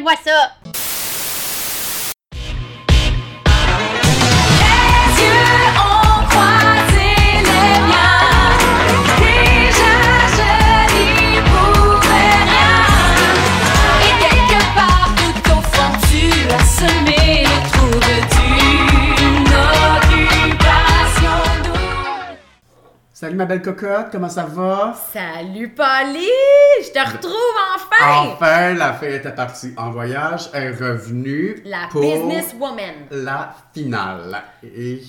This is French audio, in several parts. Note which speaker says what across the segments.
Speaker 1: vois ça.
Speaker 2: Ma belle cocotte, comment ça va?
Speaker 1: Salut, Polly! Je te retrouve enfin!
Speaker 2: Enfin, la fille était partie en voyage, est revenue
Speaker 1: La
Speaker 2: pour
Speaker 1: businesswoman.
Speaker 2: la finale. Et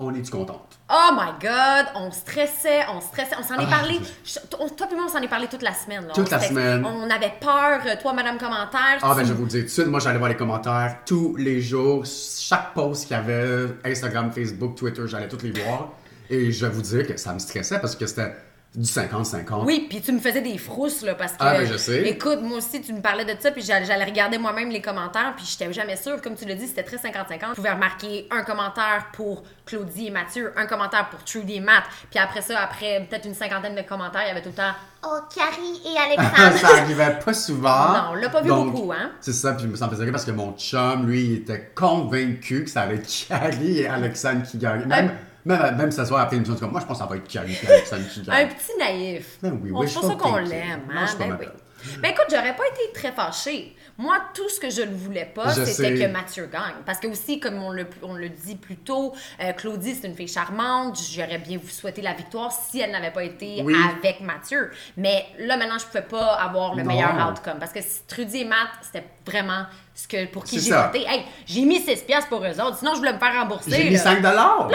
Speaker 2: on est-tu contente?
Speaker 1: Oh my god, on stressait, on stressait, on s'en est
Speaker 2: Ah,
Speaker 1: parlé. je- on- toi et moi, on s'en est parlé toute la semaine. là.
Speaker 2: Toute
Speaker 1: On
Speaker 2: la semaine.
Speaker 1: On avait peur, euh, toi, Madame Commentaire.
Speaker 2: Ah ben je vais vous le dire tout de suite, moi j'allais voir les commentaires tous les jours, chaque post qu'il y avait, Instagram, Facebook, Twitter, j'allais tous les voir. Et je vais vous dire que ça me stressait parce que c'était du 50-50.
Speaker 1: Oui, puis tu me faisais des frousses, là, parce que...
Speaker 2: Ah, ben, je sais.
Speaker 1: Écoute, moi aussi, tu me parlais de ça, puis j'allais regarder moi-même les commentaires, puis j'étais jamais sûre. Comme tu l'as dit, c'était très 50-50. Je pouvais remarquer un commentaire pour Claudie et Mathieu, un commentaire pour Trudy et Matt, puis après ça, après peut-être une cinquantaine de commentaires, il y avait tout le temps « Oh, Carrie et Alexandre!
Speaker 2: ça arrivait pas souvent.
Speaker 1: Non, on l'a pas vu
Speaker 2: Donc,
Speaker 1: beaucoup, hein?
Speaker 2: C'est ça, puis ça me faisait rire parce que mon chum, lui, il était convaincu que ça allait être Carrie et Alexandre qui. Même, même, même ce soir après l'émission, comme moi, je pense que ça va être Carrie Alexandre qui
Speaker 1: Un
Speaker 2: gagnent.
Speaker 1: petit naïf.
Speaker 2: Ben oui,
Speaker 1: On-
Speaker 2: oui,
Speaker 1: c'est
Speaker 2: je
Speaker 1: ça
Speaker 2: suis
Speaker 1: qu'on l'aime, hein? Ben oui. Ben écoute, j'aurais pas été très fâchée. Moi, tout ce que je ne voulais pas, c'était que Mathieu gagne. Parce que aussi, comme on le, on le dit plus tôt, euh, Claudie, c'est une fille charmante. J'aurais bien vous souhaité la victoire si elle n'avait pas été
Speaker 2: Oui.
Speaker 1: avec Mathieu. Mais là, maintenant, je pouvais pas avoir le
Speaker 2: Non.
Speaker 1: meilleur outcome. Parce que Trudy et Matt, c'était vraiment ce que, pour qui j'ai voté. Hey, j'ai mis 6 piastres pour eux autres. Sinon, je voulais me faire rembourser.
Speaker 2: J'ai mis
Speaker 1: là.
Speaker 2: 5 dollars.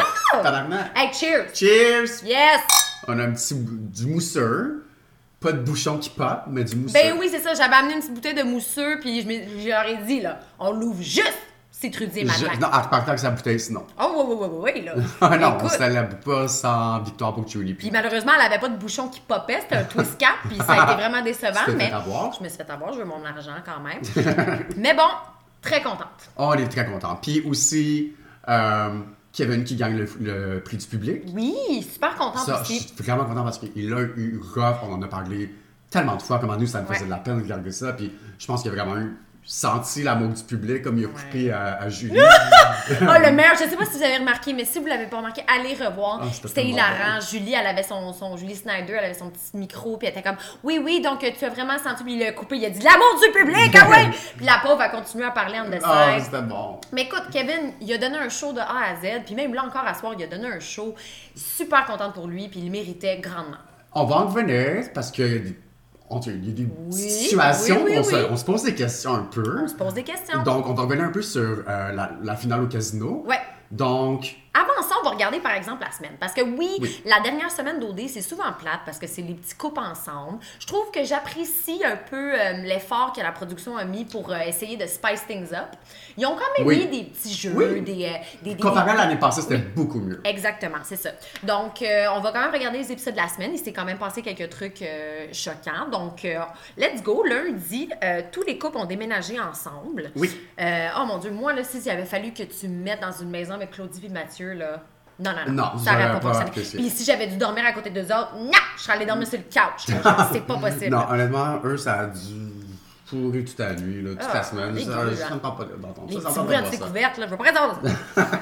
Speaker 1: Hey, cheers!
Speaker 2: Cheers!
Speaker 1: Yes!
Speaker 2: On a un petit du mousseux. Pas de bouchon qui pop, mais du mousseux.
Speaker 1: Ben oui, c'est ça. J'avais amené une petite bouteille de mousseux, puis je j'aurais dit, là, on l'ouvre juste si Trudy et
Speaker 2: Je-. Non, en partant avec sa bouteille, sinon.
Speaker 1: Oh, oui, oui, oui, oui, oui, là.
Speaker 2: Ah non, on
Speaker 1: Écoute,
Speaker 2: se la bout pas sans victoire pour Julie.
Speaker 1: Puis malheureusement, elle avait pas de bouchon qui popait, c'était un twist cap, puis ça a été vraiment décevant.
Speaker 2: Tu t'es
Speaker 1: mais
Speaker 2: fait avoir.
Speaker 1: je me suis fait avoir, je veux mon argent quand même. mais bon, très contente.
Speaker 2: Oh, on est très contents. Puis aussi, euh, Kevin qui gagne le, le prix du public.
Speaker 1: Oui, super contente
Speaker 2: Ça, je suis vraiment content parce qu'il a eu rough, on en a parlé tellement de fois, comment nous, ça me faisait
Speaker 1: Ouais.
Speaker 2: de la peine de regarder ça. Puis je pense qu'il a vraiment eu senti l'amour du public, comme il a coupé à, à Julie.
Speaker 1: Oh, le meilleur, je sais pas si vous avez remarqué, mais si vous l'avez pas remarqué, allez revoir.
Speaker 2: Ah, c'était
Speaker 1: hilarant. Julie, elle avait son, son, Julie Snyder, elle avait son petit micro, puis elle était comme, oui, oui, donc tu as vraiment senti, puis il a coupé, il a dit, l'amour du public, ah ouais! Puis la pauvre a continué à parler en the
Speaker 2: Ah, c'était bon.
Speaker 1: Mais écoute, Kevin, il a donné un show de A à Z, puis même là encore à soir, il a donné un show. Super contente pour lui, puis il méritait grandement.
Speaker 2: On va en revenir parce qu'il a on- il y a des
Speaker 1: Oui,
Speaker 2: situations
Speaker 1: oui, oui,
Speaker 2: où on, se,
Speaker 1: oui.
Speaker 2: on se pose des questions un peu.
Speaker 1: On se pose des questions.
Speaker 2: Donc, on va revenir un peu sur euh, la, la finale au casino.
Speaker 1: Ouais.
Speaker 2: Donc,
Speaker 1: Avant ça, on va regarder par exemple la semaine. Parce que oui,
Speaker 2: Oui.
Speaker 1: la dernière semaine d'OD, c'est souvent plate parce que c'est les petits coupes ensemble. Je trouve que j'apprécie un peu euh, l'effort que la production a mis pour euh, essayer de spice things up. Ils ont quand même
Speaker 2: Oui.
Speaker 1: mis des petits jeux,
Speaker 2: Oui.
Speaker 1: des, euh, des, des-
Speaker 2: comparé à l'année passée, c'était beaucoup mieux.
Speaker 1: Exactement, c'est ça. Donc, euh, on va quand même regarder les épisodes de la semaine. Il s'est quand même passé quelques trucs choquants. Donc, let's go. Lundi, tous les couples ont déménagé ensemble.
Speaker 2: Oui.
Speaker 1: Oh mon Dieu, moi, là, si il avait fallu que tu me mettes dans une maison avec Claudie et Mathieu, là. Non, non, non.
Speaker 2: Non,
Speaker 1: ça pas
Speaker 2: pas
Speaker 1: fonctionné.
Speaker 2: apprécié.
Speaker 1: Puis si j'avais dû dormir à côté d'eux autres, non, je serais allée dormir sur le couch. C'est pas possible.
Speaker 2: Non, honnêtement, eux, ça a dû pourrir toute la nuit, là, toute
Speaker 1: Ah,
Speaker 2: la semaine. Ça, ça me tente pas d'entendre ça. Ça me tente pas ça.
Speaker 1: couvertes, là, je veux pas entendre.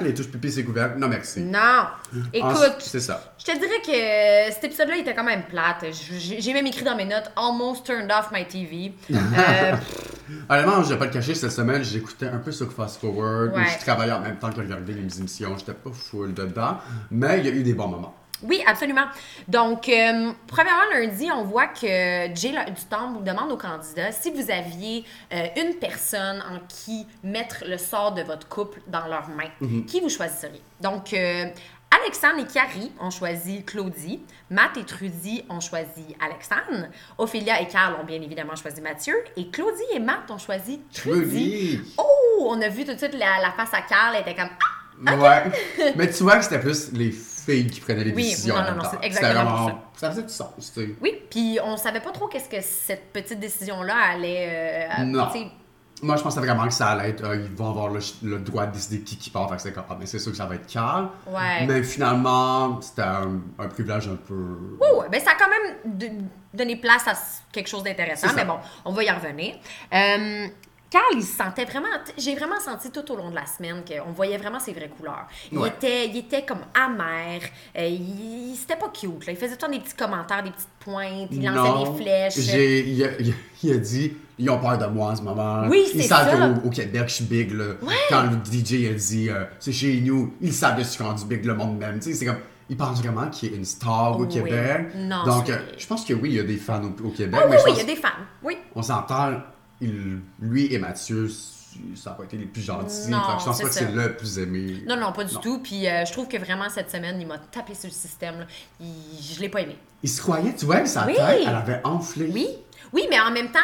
Speaker 2: Les touches pipi, c'est couvert. Non, merci.
Speaker 1: Non. Écoute,
Speaker 2: C'est ça.
Speaker 1: je te dirais que cet épisode-là il était quand même plate. J'ai même écrit dans mes notes Almost turned off my TV. Euh,
Speaker 2: Honnêtement, je vais pas le cacher, cette semaine, j'écoutais un peu sur Fast Forward,
Speaker 1: Ouais.
Speaker 2: je travaillais en même temps que je regardais les émissions. J'étais pas full dedans, mais il y a eu des bons moments.
Speaker 1: Oui, absolument. Donc, euh, premièrement, lundi, on voit que Jay du Temple demande aux candidats si vous aviez euh, une personne en qui mettre le sort de votre couple dans leurs mains,
Speaker 2: Mhm.
Speaker 1: qui vous choisisseriez? Donc, euh, Alexandre et Carrie ont choisi Claudie. Matt et Trudy ont choisi Alexandre. Ophélia et Carl ont bien évidemment choisi Mathieu. Et Claudie et Matt ont choisi Trudy.
Speaker 2: Trudy!
Speaker 1: Oh! On a vu tout de suite la, la face à Carl. Elle était comme Ah!
Speaker 2: Ouais. mais tu vois que c'était plus les filles qui prenaient les
Speaker 1: Oui,
Speaker 2: décisions.
Speaker 1: non, non, non, c'est exactement
Speaker 2: vraiment- Ça faisait du sens, tu sais.
Speaker 1: Oui, puis on savait pas trop qu'est-ce que cette petite décision-là allait. euh,
Speaker 2: Non. Moi, je pensais vraiment que ça allait être. euh, ils vont avoir le, le droit de décider qui qui part. Fait que c'est comme, ah, mais c'est sûr que ça va être Carl.
Speaker 1: Ouais.
Speaker 2: Mais finalement, c'était un, un privilège un peu.
Speaker 1: Oh, ben ça a quand même donné place à quelque chose d'intéressant,
Speaker 2: ça.
Speaker 1: mais bon, on va y revenir. Euh, Carl, il se sentait vraiment. J'ai vraiment senti tout au long de la semaine qu'on voyait vraiment ses vraies couleurs. Il,
Speaker 2: Ouais.
Speaker 1: était, il était comme amer. euh, il C'était pas cute. Là. Il faisait tout le temps des petits commentaires, des petites pointes. Il lançait
Speaker 2: Non,
Speaker 1: des flèches.
Speaker 2: Il a, il il dit, ils ont peur de moi en ce moment.
Speaker 1: Oui,
Speaker 2: Ils
Speaker 1: c'est
Speaker 2: savent
Speaker 1: ça.
Speaker 2: qu'au au Québec, je suis big. Là. Quand le DJ a dit, euh, c'est chez nous, ils savent que je suis rendu big, le monde même. Tu sais, c'est comme, ils pensent vraiment qu'il est une star au
Speaker 1: Oui.
Speaker 2: Québec.
Speaker 1: Non,
Speaker 2: Donc, euh, je pense que oui, il y a des fans au, au Québec.
Speaker 1: Ah oui,
Speaker 2: mais
Speaker 1: oui,
Speaker 2: pense-
Speaker 1: il y a des fans. Oui.
Speaker 2: on s'entend, il- lui et Mathieu, ça n'a pas été les plus gentils.
Speaker 1: Non,
Speaker 2: je pense pas que c'est le plus aimé.
Speaker 1: Non, non, pas du
Speaker 2: Non.
Speaker 1: tout. Puis euh, je trouve que vraiment cette semaine, il m'a tapé sur le système. là. Il- Je l'ai pas aimé.
Speaker 2: Il se croyait, tu vois, sa
Speaker 1: Oui.
Speaker 2: tête, elle avait enflé.
Speaker 1: Oui, oui, mais en même temps,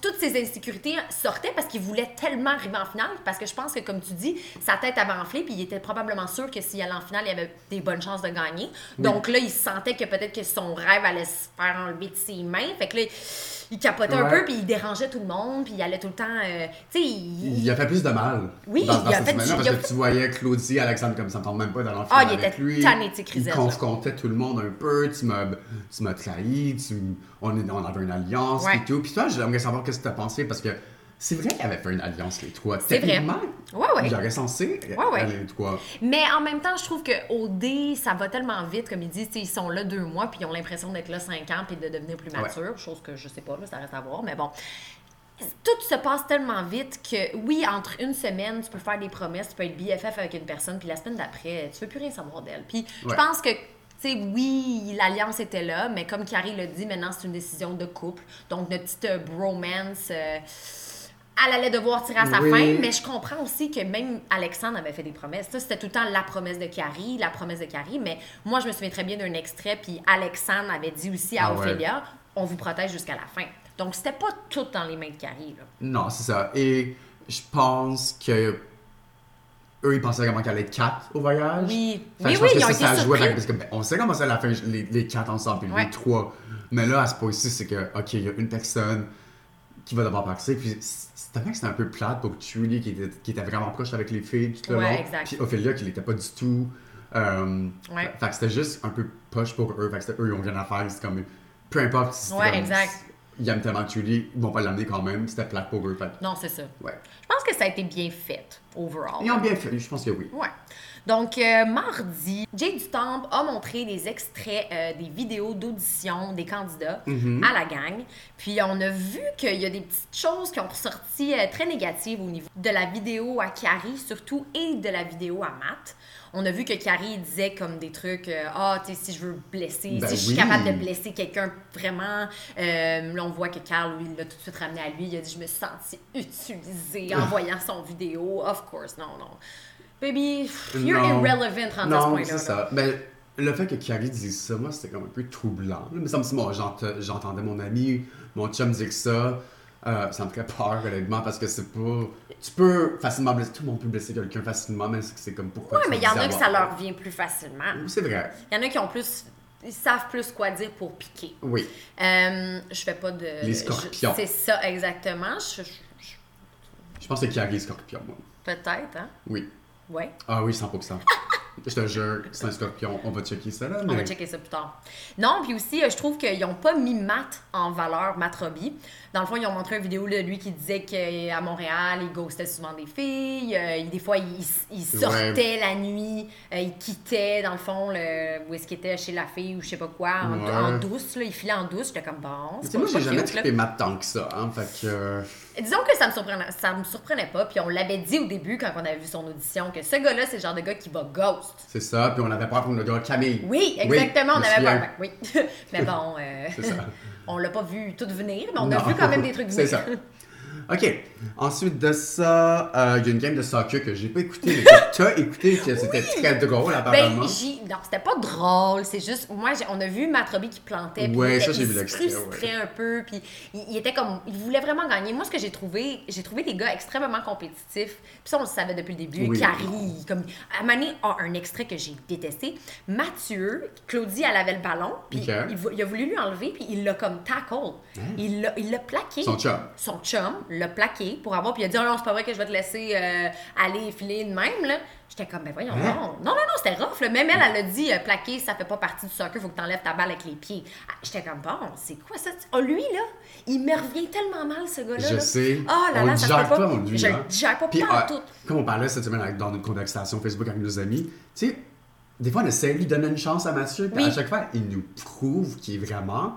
Speaker 1: toutes ces insécurités sortaient parce qu'il voulait tellement arriver en finale. Parce que je pense que, comme tu dis, sa tête avait enflé, puis il était probablement sûr que s'il allait en finale, il avait des bonnes chances de gagner. Donc là, il sentait que peut-être que son rêve allait se faire enlever de ses mains. Fait que là, il capotait un peu, puis il dérangeait tout le monde, puis il allait tout le temps. euh, tu sais, il.
Speaker 2: Il a fait plus de mal.
Speaker 1: Oui,
Speaker 2: dans, dans
Speaker 1: il a
Speaker 2: cette
Speaker 1: fait
Speaker 2: semaine-là,
Speaker 1: du-
Speaker 2: parce
Speaker 1: a
Speaker 2: que tu voyais Claudie Alexandre comme ça me tente même pas d'aller en
Speaker 1: Ah, il
Speaker 2: avec
Speaker 1: était
Speaker 2: lui.
Speaker 1: tanné de
Speaker 2: Il confrontait tout le monde un peu. Tu m'as trahi. Tu, on, est- on avait une alliance
Speaker 1: Ouais.
Speaker 2: et tout. Puis toi, j'aimerais savoir qu'est-ce que tu as pensé parce que c'est vrai qu'ils avaient fait une alliance les trois.
Speaker 1: C'est vrai. Ouais, ouais.
Speaker 2: Auraient censé
Speaker 1: Ouais, ouais.
Speaker 2: aller les trois.
Speaker 1: Mais en même temps, je trouve que au D, ça va tellement vite, comme ils disent, ils sont là deux mois, puis ils ont l'impression d'être là cinq ans, puis de devenir plus mature, chose que je sais pas, là, ça reste à voir, mais bon. Tout se passe tellement vite que, oui, entre une semaine, tu peux faire des promesses, tu peux être BFF avec une personne, puis la semaine d'après, tu veux plus rien savoir d'elle. Puis je
Speaker 2: Ouais.
Speaker 1: pense que, sais, oui, l'alliance était là, mais comme Carrie l'a dit, maintenant, c'est une décision de couple. Donc, notre petite euh, bromance... euh, elle allait devoir tirer à sa
Speaker 2: Oui.
Speaker 1: fin, mais je comprends aussi que même Alexandre avait fait des promesses. Ça, c'était tout le temps la promesse de Carrie, la promesse de Carrie, mais moi, je me souviens très bien d'un extrait, puis Alexandre avait dit aussi à
Speaker 2: Ah ouais.
Speaker 1: Ophélia, on vous protège jusqu'à la fin. Donc, c'était pas tout dans les mains de Carrie, là.
Speaker 2: Non, c'est ça. Et je pense que eux, ils pensaient comment qu'elle allait être quatre au voyage.
Speaker 1: Oui.
Speaker 2: Fait que
Speaker 1: Oui,
Speaker 2: je pense
Speaker 1: oui,
Speaker 2: que
Speaker 1: ils ont
Speaker 2: ça,
Speaker 1: été
Speaker 2: ça a joué
Speaker 1: surpris.
Speaker 2: avec- parce que, ben, on sait comment c'est à la fin, les, les quatre ensemble, puis
Speaker 1: Ouais.
Speaker 2: les trois. Mais là, à ce point-ci, c'est que, OK, il y a une personne qui va devoir partir, puis c'était vrai que c'était un peu plate pour Trudy, qui était, qui était vraiment proche avec les filles tout le
Speaker 1: Ouais,
Speaker 2: long.
Speaker 1: exact.
Speaker 2: Puis Ophélia, qui l'était pas du tout. Euh,
Speaker 1: Ouais.
Speaker 2: Fait que c'était juste un peu poche pour eux. Fait que c'était eux, ils ont rien à faire. C'est comme, peu importe si
Speaker 1: Ouais, exact.
Speaker 2: Tellement Trudy, ils vont pas l'amener quand même. C'était plate pour eux.
Speaker 1: Non, c'est ça.
Speaker 2: ouais.
Speaker 1: Je pense que ça a été bien fait, overall.
Speaker 2: Ils ont bien fait, je pense que oui.
Speaker 1: Ouais. Donc, euh, mardi, Jay Dutombe a montré des extraits euh, des vidéos d'audition des candidats
Speaker 2: Mhm.
Speaker 1: à la gang. Puis, on a vu qu'il y a des petites choses qui ont ressorti euh, très négatives au niveau de la vidéo à Carrie, surtout, et de la vidéo à Matt. On a vu que Carrie disait comme des trucs, euh, ah, tu sais, si je veux blesser,
Speaker 2: Ben
Speaker 1: si je suis
Speaker 2: oui.
Speaker 1: capable de blesser quelqu'un vraiment. Euh, là, on voit que Carl, lui, il l'a tout de suite ramené à lui. Il a dit, je me suis senti utilisé en voyant son vidéo. Of course, non, non. Baby, you're
Speaker 2: Non.
Speaker 1: irrelevant en ce
Speaker 2: Non,
Speaker 1: point-là.
Speaker 2: c'est ça. Mais le fait que Carrie dise ça, moi, c'était comme un peu troublant. Mais ça me dit, moi, j'ent- j'entendais mon ami, mon chum dire que ça. Euh, ça me ferait peur, honnêtement, parce que c'est pas. Tu peux facilement blesser. Tout le monde peut blesser quelqu'un facilement, mais c'est c'est comme pourquoi.
Speaker 1: Ouais,
Speaker 2: tu
Speaker 1: mais il y en a que ça leur vient plus facilement.
Speaker 2: C'est vrai.
Speaker 1: Il y en a qui ont plus. Ils savent plus quoi dire pour piquer.
Speaker 2: Oui.
Speaker 1: Euh, je fais pas de.
Speaker 2: Les scorpions.
Speaker 1: C'est ça, exactement. Je- je- je-
Speaker 2: Je pense que Carrie est scorpion, moi.
Speaker 1: Peut-être, hein?
Speaker 2: Oui.
Speaker 1: Ouais.
Speaker 2: Ah oui, 100%. Je te jure, c'est un scorpion. On va checker ça, là.
Speaker 1: On
Speaker 2: Mais...
Speaker 1: va checker ça plus tard. Non, puis aussi, euh, je trouve qu'ils n'ont pas mis Matt en valeur, Matt Robbie. Dans le fond, ils ont montré une vidéo de lui qui disait qu'à Montréal, il ghostait souvent des filles. euh, des fois, il, il sortait la nuit, euh, il quittait, dans le fond, le, où est-ce qu'il était chez la fille ou je sais pas quoi, en,
Speaker 2: Ouais.
Speaker 1: en douce. Là, il filait en douce. J'étais comme bon. C'est
Speaker 2: moi, j'ai jamais trippé Matt tant que ça, hein. Fait que. euh,
Speaker 1: Disons que ça me surprenait, ça me surprenait pas. Puis on l'avait dit au début quand on avait vu son audition que ce gars-là, c'est le genre de gars qui va ghost.
Speaker 2: C'est ça, puis on avait peur pour le gars Camille.
Speaker 1: Oui, exactement, on avait peur. Oui. mais bon, euh,
Speaker 2: C'est ça.
Speaker 1: on l'a pas vu tout venir, mais on a vu quand même des trucs venir.
Speaker 2: C'est ça. OK. Ensuite de ça, euh, il y a une game de soccer que j'ai pas écouté, mais que tu as écouté, que c'était très drôle apparemment.
Speaker 1: Ben, non, c'était pas drôle, c'est juste, moi, on a vu Matt Robbie qui plantait, puis
Speaker 2: Ouais,
Speaker 1: il,
Speaker 2: ça, j'ai
Speaker 1: il
Speaker 2: vu
Speaker 1: se
Speaker 2: l'extrait,
Speaker 1: frustrait un peu, puis il, il était comme, il voulait vraiment gagner. Moi, ce que j'ai trouvé, j'ai trouvé des gars extrêmement compétitifs, puis ça, on le savait depuis le début.
Speaker 2: Oui.
Speaker 1: Carrie, comme, à Mané a un extrait que j'ai détesté. Mathieu, Claudie, elle avait le ballon, puis il, il a voulu lui enlever, puis il l'a comme tackle. Il l'a il l'a plaqué.
Speaker 2: Son chum.
Speaker 1: Son chum, l'a plaqué pour avoir, puis il a dit, oh non, c'est pas vrai que je vais te laisser euh, aller filer de même, là. J'étais comme, ben voyons,
Speaker 2: Hein?
Speaker 1: non. Non, non, non, c'était rough, là. Même elle, elle a dit, euh, plaquer, ça fait pas partie du soccer, faut que t'enlèves ta balle avec les pieds. Ah, J'étais comme, bon, c'est quoi ça? Oh, lui, là, il me revient tellement mal, ce gars-là.
Speaker 2: Je
Speaker 1: là.
Speaker 2: sais.
Speaker 1: Oh là
Speaker 2: on
Speaker 1: là, ça peut
Speaker 2: pas,
Speaker 1: pas.
Speaker 2: on lui.
Speaker 1: Je
Speaker 2: hein.
Speaker 1: le digère pas,
Speaker 2: Puis, euh,
Speaker 1: tout.
Speaker 2: Comme on parlait cette semaine dans une conversation Facebook avec nos amis, tu sais, des fois on essaie de lui donner une chance à Mathieu, puis
Speaker 1: Oui.
Speaker 2: à chaque fois il nous prouve qu'il est vraiment.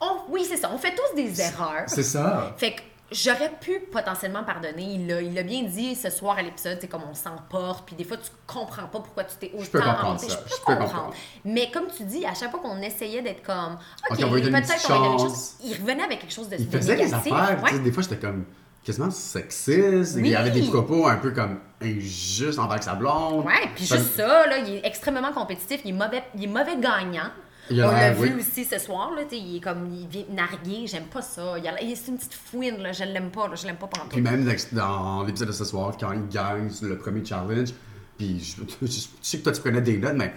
Speaker 1: On- oui, c'est ça. On fait tous des erreurs.
Speaker 2: C'est ça.
Speaker 1: Fait que j'aurais pu potentiellement pardonner. Il l'a, il bien dit ce soir à l'épisode, c'est comme on s'emporte, puis des fois tu comprends pas pourquoi tu t'es autant
Speaker 2: peux comprendre ça,
Speaker 1: Je peux,
Speaker 2: je peux
Speaker 1: comprendre. Mais comme tu dis, à chaque fois qu'on essayait d'être comme OK, peut-être qu'on va donner
Speaker 2: chance.
Speaker 1: chance, il revenait avec quelque chose de,
Speaker 2: Il
Speaker 1: de
Speaker 2: faisait des affaires,
Speaker 1: Ouais.
Speaker 2: des fois j'étais comme quasiment sexiste, il y avait des propos un peu comme injustes envers sa blonde.
Speaker 1: Ouais, puis juste ça, là, il est extrêmement compétitif, il est mauvais, il est mauvais gagnant.
Speaker 2: Il
Speaker 1: On l'a vu
Speaker 2: oui.
Speaker 1: aussi ce soir, là, il est comme, il vient narguer, j'aime pas ça. Il a- il- c'est une petite fouine, là, je l'aime pas, là, je l'aime pas pendant
Speaker 2: Puis même dans l'épisode de ce soir, quand il gagne le premier challenge, puis je, je- je sais que toi tu prenais des notes, mais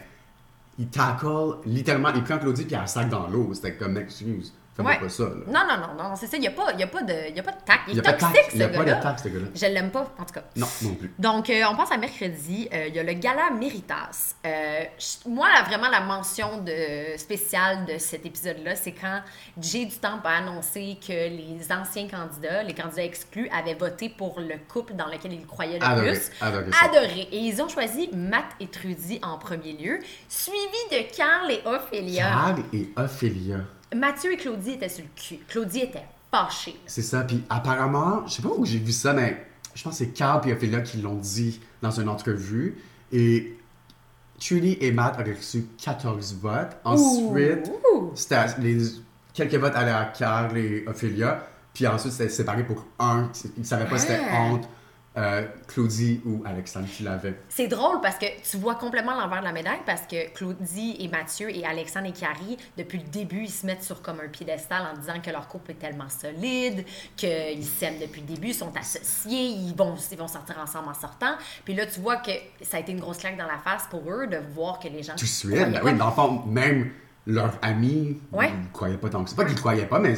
Speaker 2: il tackle littéralement, il prend Claudie puis elle sac dans l'eau. C'était comme excuse, fais-moi
Speaker 1: Ouais.
Speaker 2: pas ça. Là.
Speaker 1: Non, non, non, non, c'est ça, il n'y a, pas- y a, pas de- y a pas de tact. Il est
Speaker 2: n'y a pas de
Speaker 1: toxique, ce
Speaker 2: il n'y a pas de tact, ce gars-là.
Speaker 1: Je l'aime pas, en tout cas.
Speaker 2: Non, non plus.
Speaker 1: Donc, euh, on passe à mercredi. Euh, Il y a le gala Méritas. Euh, moi, là, vraiment, la mention de, spéciale de cet épisode-là, c'est quand Jay du Temple a annoncé que les anciens candidats, les candidats exclus, avaient voté pour le couple dans lequel ils croyaient le
Speaker 2: Adoré,
Speaker 1: plus.
Speaker 2: adoré.
Speaker 1: Adoré. Et ils ont choisi Matt et Trudy en premier lieu, suivi de Carl et Ophélia.
Speaker 2: Carl et Ophélia.
Speaker 1: Mathieu et Claudie étaient sur le cul. Claudie était fâchée.
Speaker 2: C'est ça. Puis apparemment, je sais pas où j'ai vu ça, mais je pense que c'est Carl et Ophélia qui l'ont dit dans une entrevue. Et Trudy et Matt avaient reçu 14 votes. Ensuite, c'était les, quelques votes allaient à Carl et Ophélia. Puis ensuite, c'était séparé pour un. Ils ne savaient pas si c'était
Speaker 1: Ah.
Speaker 2: Euh, Claudie ou Alexandre qui l'avait.
Speaker 1: C'est drôle parce que tu vois complètement l'envers de la médaille parce que Claudie et Mathieu et Alexandre et Carrie, depuis le début, ils se mettent sur comme un piédestal en disant que leur couple est tellement solide, qu'ils s'aiment depuis le début, ils sont associés, ils vont, ils vont sortir ensemble en sortant. Puis là, tu vois que ça a été une grosse claque dans la face pour eux de voir que les gens.
Speaker 2: Tout de suite. Ben oui, dans le fond, même leurs amis
Speaker 1: Ouais.
Speaker 2: ne croyaient pas tant que ça. Pas qu'ils ne croyaient pas, mais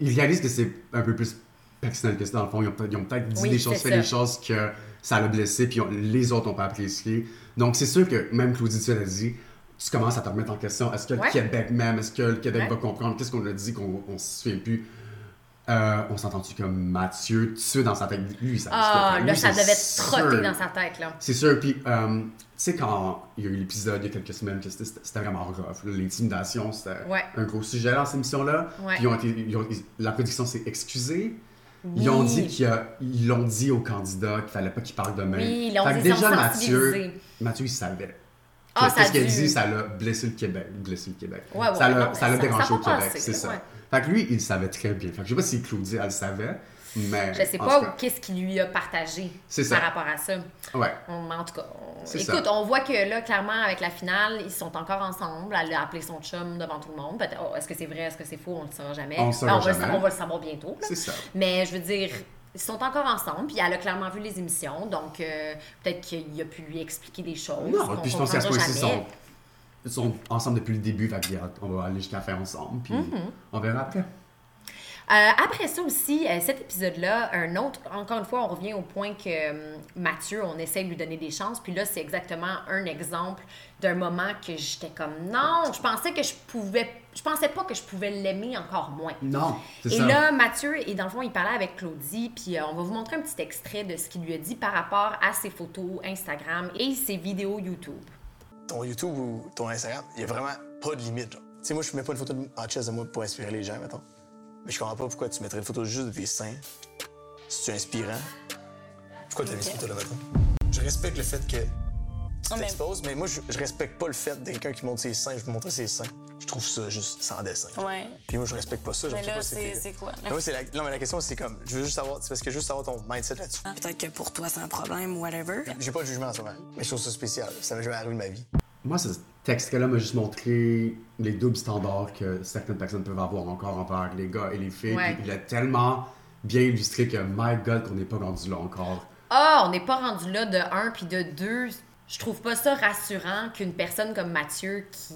Speaker 2: ils réalisent que c'est un peu plus personnel que ça. Dans le fond, ils ont peut-être, dit
Speaker 1: Oui,
Speaker 2: des choses, fait
Speaker 1: ça.
Speaker 2: des choses que ça l'a blessé, puis on- les autres n'ont pas apprécié. Donc, c'est sûr que même Claudie Duel a dit tu commences à te remettre en question. Est-ce que
Speaker 1: Ouais.
Speaker 2: le Québec même, est-ce que le Québec va comprendre? Qu'est-ce qu'on a dit qu'on on se souvient plus? Euh, on s'entend-tu comme Mathieu, suite dans sa tête, lui, ça
Speaker 1: Ah, là, ça devait trotter dans sa tête, là.
Speaker 2: C'est sûr, puis euh, tu sais, quand il y a eu l'épisode il y a quelques semaines, que c'était- vraiment rough. L'intimidation, c'était
Speaker 1: Ouais.
Speaker 2: un gros sujet dans cette émission-là.
Speaker 1: Ouais.
Speaker 2: Puis ils ont été- ils ont- ils- la production s'est excusée. Ils ont dit qu'il a- ils l'ont dit aux candidats qu'il fallait pas qu'ils parlent de même.
Speaker 1: Oui, ils l'ont
Speaker 2: Fait que
Speaker 1: dit,
Speaker 2: déjà, Mathieu. Mathieu, il savait.
Speaker 1: Ah,
Speaker 2: Qu'est-ce qu'il
Speaker 1: dû-
Speaker 2: dit, ça l'a blessé le Québec. Blessé le Québec.
Speaker 1: Ouais, ouais,
Speaker 2: ça l'a dérangé au Québec, c'est ça. Fait que lui, il savait très bien. Fait que je sais pas si Claudie, elle le savait, mais.
Speaker 1: Je sais pas qu'est-ce qu'il lui a partagé par rapport à ça.
Speaker 2: Ouais.
Speaker 1: On- en tout cas, on- écoute,
Speaker 2: ça.
Speaker 1: on voit que là, clairement, avec la finale, ils sont encore ensemble. Elle a appelé son chum devant tout le monde. Peut-être, oh, est-ce que c'est vrai, est-ce que c'est faux, on ne le saura jamais.
Speaker 2: On
Speaker 1: va, on va le savoir bientôt.
Speaker 2: C'est ça.
Speaker 1: Mais je veux dire, ils sont encore ensemble, puis elle a clairement vu les émissions, donc euh, peut-être qu'il a pu lui expliquer des choses.
Speaker 2: Non, puis je pense qu'à ce
Speaker 1: comprendra
Speaker 2: point-ci, ils sont, ensemble depuis le début. Fait on va aller jusqu'à la fin ensemble, puis
Speaker 1: Mm-hmm.
Speaker 2: on verra après.
Speaker 1: Euh, après ça aussi, euh, cet épisode-là, un autre, encore une fois, on revient au point que euh, Mathieu, on essaie de lui donner des chances. Puis là, c'est exactement un exemple d'un moment que j'étais comme non, je pensais que je pouvais, je pensais pas que je pouvais l'aimer encore moins.
Speaker 2: Non,
Speaker 1: Et
Speaker 2: ça.
Speaker 1: là, Mathieu, et dans le fond, il parlait avec Claudie, puis euh, on va vous montrer un petit extrait de ce qu'il lui a dit par rapport à ses photos Instagram et ses vidéos YouTube.
Speaker 3: ton YouTube ou ton Instagram, il y a vraiment pas de limite. Tu sais, moi, je mets pas une photo de- en chest de moi pour inspirer les gens, mettons. Mais je comprends pas pourquoi tu mettrais une photo juste de tes seins. Si tu es inspirant, pourquoi tu as mis cette photo-là, mettons? Je respecte le fait que tu
Speaker 4: mais-
Speaker 3: t'exposes, mais moi, je, je respecte pas le fait de quelqu'un qui montre ses seins, je veux montrer ses seins. Je trouve ça juste sans dessin.
Speaker 4: Ouais.
Speaker 3: Puis moi, je respecte pas ça. je
Speaker 4: Mais là, c'est c'est quoi?
Speaker 3: Non, mais c'est la... non, mais la question, c'est comme, je veux juste savoir, c'est parce que juste savoir ton mindset là-dessus.
Speaker 4: Peut-être que pour toi, c'est un problème, whatever.
Speaker 3: J'ai pas de jugement en ce moment, mais je trouve ça spécial. Ça m'est jamais arrivé de ma vie.
Speaker 2: Moi, ce texte-là m'a juste montré les doubles standards que certaines personnes peuvent avoir encore envers les gars et les filles.
Speaker 1: Ouais.
Speaker 2: Il a tellement bien illustré que, my God, qu'on n'est pas rendu là encore.
Speaker 1: Ah, on n'est pas rendu là de un puis de deux. Je trouve pas ça rassurant qu'une personne comme Mathieu qui